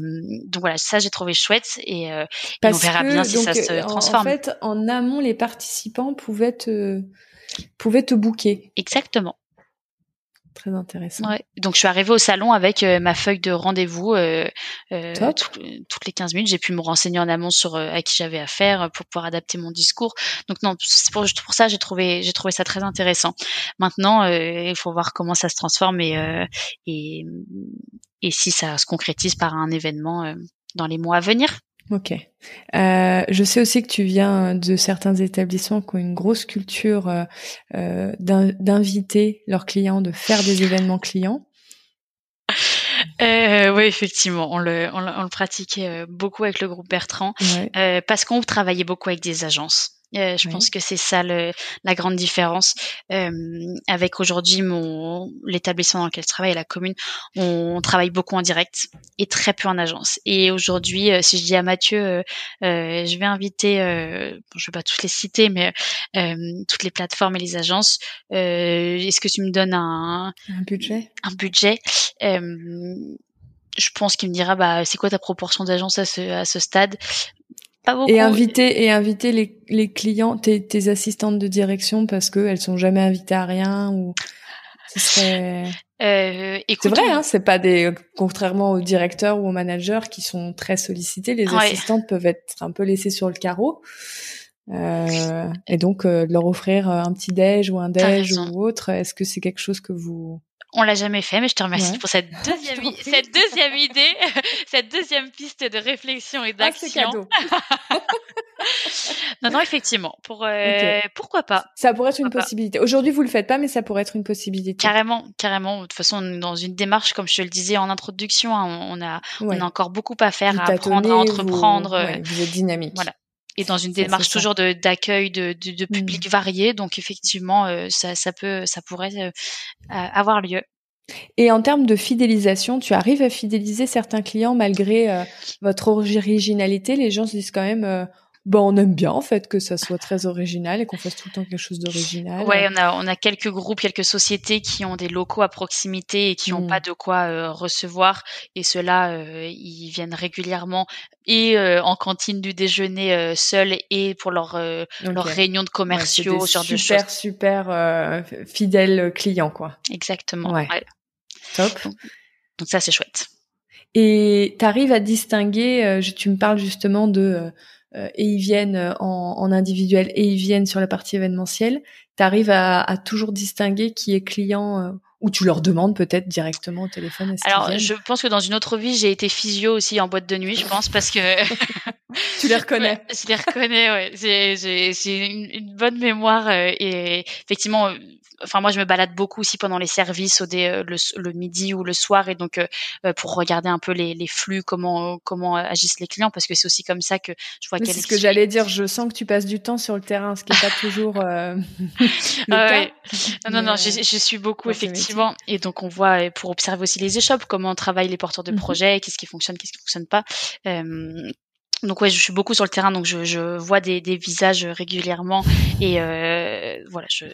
donc voilà, ça j'ai trouvé chouette et, euh, et on verra bien si ça se transforme. En fait, en amont, les participants pouvaient te pouvaient te booker. Exactement. très intéressant. Ouais. Donc je suis arrivée au salon avec ma feuille de rendez-vous euh, toutes les 15 minutes. J'ai pu me renseigner en amont sur à qui j'avais affaire pour pouvoir adapter mon discours. Donc non, pour, pour ça j'ai trouvé j'ai trouvé ça très intéressant. Maintenant, il faut voir comment ça se transforme et et et si ça se concrétise par un événement dans les mois à venir. Ok. Euh, je sais aussi que tu viens de certains établissements qui ont une grosse culture euh, euh d'inviter leurs clients, de faire des événements clients. Euh, oui, effectivement, on le, on, le, pratiquait euh, beaucoup avec le groupe Bertrand euh, parce qu'on travaillait beaucoup avec des agences. Euh, je pense que c'est ça le, la grande différence. Euh, avec aujourd'hui mon l'établissement dans lequel je travaille, la commune, on, travaille beaucoup en direct et très peu en agence. Et aujourd'hui, euh, si je dis à Mathieu, euh, je vais inviter, bon, je vais pas toutes les citer, mais toutes les plateformes et les agences, est-ce que tu me donnes un, un budget? Un budget? Je pense qu'il me dira bah c'est quoi ta proportion d'agences à ce, à ce stade? Et inviter et inviter les, les clients, tes, tes assistantes de direction parce que elles sont jamais invitées à rien ou ce serait. Euh, c'est vrai, hein, c'est pas des contrairement aux directeurs ou aux managers qui sont très sollicités, les assistantes peuvent être un peu laissées sur le carreau. Euh, et donc euh, leur offrir un petit déj ou un déj ou autre, est-ce que c'est quelque chose que vous on l'a jamais fait, mais je te remercie pour cette deuxième, cette deuxième idée, cette deuxième piste de réflexion et ah, d'action. non, non, effectivement. Pour euh, pourquoi pas? Ça pourrait être une possibilité. Aujourd'hui, vous le faites pas, mais ça pourrait être une possibilité. Carrément, carrément. De toute façon, on est dans une démarche, comme je te le disais en introduction, hein, on a, on a encore beaucoup à faire, à apprendre, à entreprendre. Vous, vous êtes dynamique. Voilà et dans une démarche toujours de d'accueil de, de, de, public mmh. varié. Donc effectivement, euh, ça, ça peut, ça pourrait euh, avoir lieu. Et en termes de fidélisation, tu arrives à fidéliser certains clients malgré euh, votre originalité? Les gens se disent quand même, bon, on aime bien en fait que ça soit très original et qu'on fasse tout le temps quelque chose d'original. Ouais, on a on a quelques groupes, quelques sociétés qui ont des locaux à proximité et qui n'ont mmh. pas de quoi euh, recevoir et ceux-là euh, ils viennent régulièrement et euh, en cantine du déjeuner seul et pour leur leur réunion de commerciaux, ce genre de choses. Super super fidèles clients quoi. Exactement. Ouais. Top. Donc, ça c'est chouette. Et tu arrives à distinguer, tu me parles justement de euh, et ils viennent euh, en, en, individuel et ils viennent sur la partie événementielle, tu arrives à, à, toujours distinguer qui est client euh, ou tu leur demandes peut-être directement au téléphone. Alors, je pense que dans une autre vie, j'ai été physio aussi en boîte de nuit, je pense, parce que tu les reconnais. je les reconnais, ouais. J'ai une, une, bonne mémoire et effectivement, enfin moi je me balade beaucoup aussi pendant les services au euh, le, midi ou le soir et donc euh, euh, pour regarder un peu les, flux comment comment agissent les clients parce que c'est aussi comme ça que je vois c'est ce que j'allais dire. Je sens que tu passes du temps sur le terrain ce qui est pas toujours le ah cas. non non non je, suis beaucoup effectivement. Et donc on voit pour observer aussi les échoppes comment travaillent les porteurs de mmh projets qu'est-ce qui fonctionne qu'est-ce qui fonctionne pas donc ouais, je suis beaucoup sur le terrain, donc je, je vois des, des, visages régulièrement et euh, voilà. Je,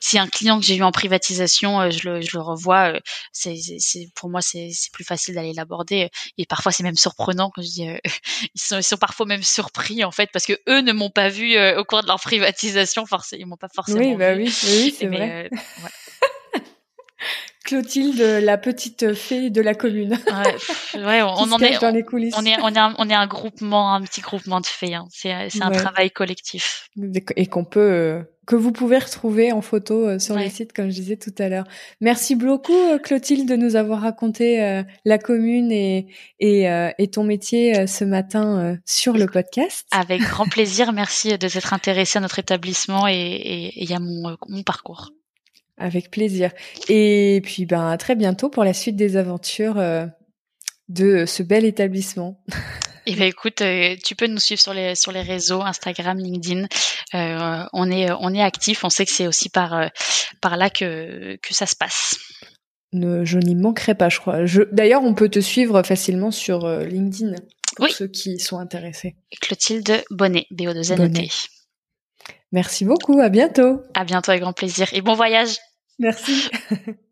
si un client que j'ai eu en privatisation, euh, je le, je le revois, euh, c'est, c'est pour moi c'est, c'est plus facile d'aller l'aborder et parfois c'est même surprenant quand je dis, euh, ils sont, ils sont parfois même surpris en fait parce que eux ne m'ont pas vu au cours de leur privatisation, forcément, ils m'ont pas forcément oui, bah vu. Oui, oui, c'est vrai. Ouais. Clotilde, la petite fée de la commune. Ouais, on, en est dans les coulisses. On est, on est, un, on est un groupement, un petit groupement de fées. Hein. C'est, c'est un travail collectif. Et qu'on peut, euh, que vous pouvez retrouver en photo euh, sur les sites, comme je disais tout à l'heure. Merci beaucoup, euh, Clotilde, de nous avoir raconté la commune et, et, et ton métier ce matin sur le podcast. Avec grand plaisir. Merci de s'être intéressé à notre établissement et, et, et à mon, mon parcours. Avec plaisir. Et puis, ben, à très bientôt pour la suite des aventures euh, de ce bel établissement. Eh ben écoute, euh, tu peux nous suivre sur les sur les réseaux Instagram, LinkedIn. Euh, on est on est actif. On sait que c'est aussi par par là que que ça se passe. Ne, je n'y manquerai pas, je crois. Je, D'ailleurs, on peut te suivre facilement sur LinkedIn pour ceux qui sont intéressés. Clotilde Bonnet, BO 2 N e Merci beaucoup. À bientôt. À bientôt avec grand plaisir et bon voyage. Merci.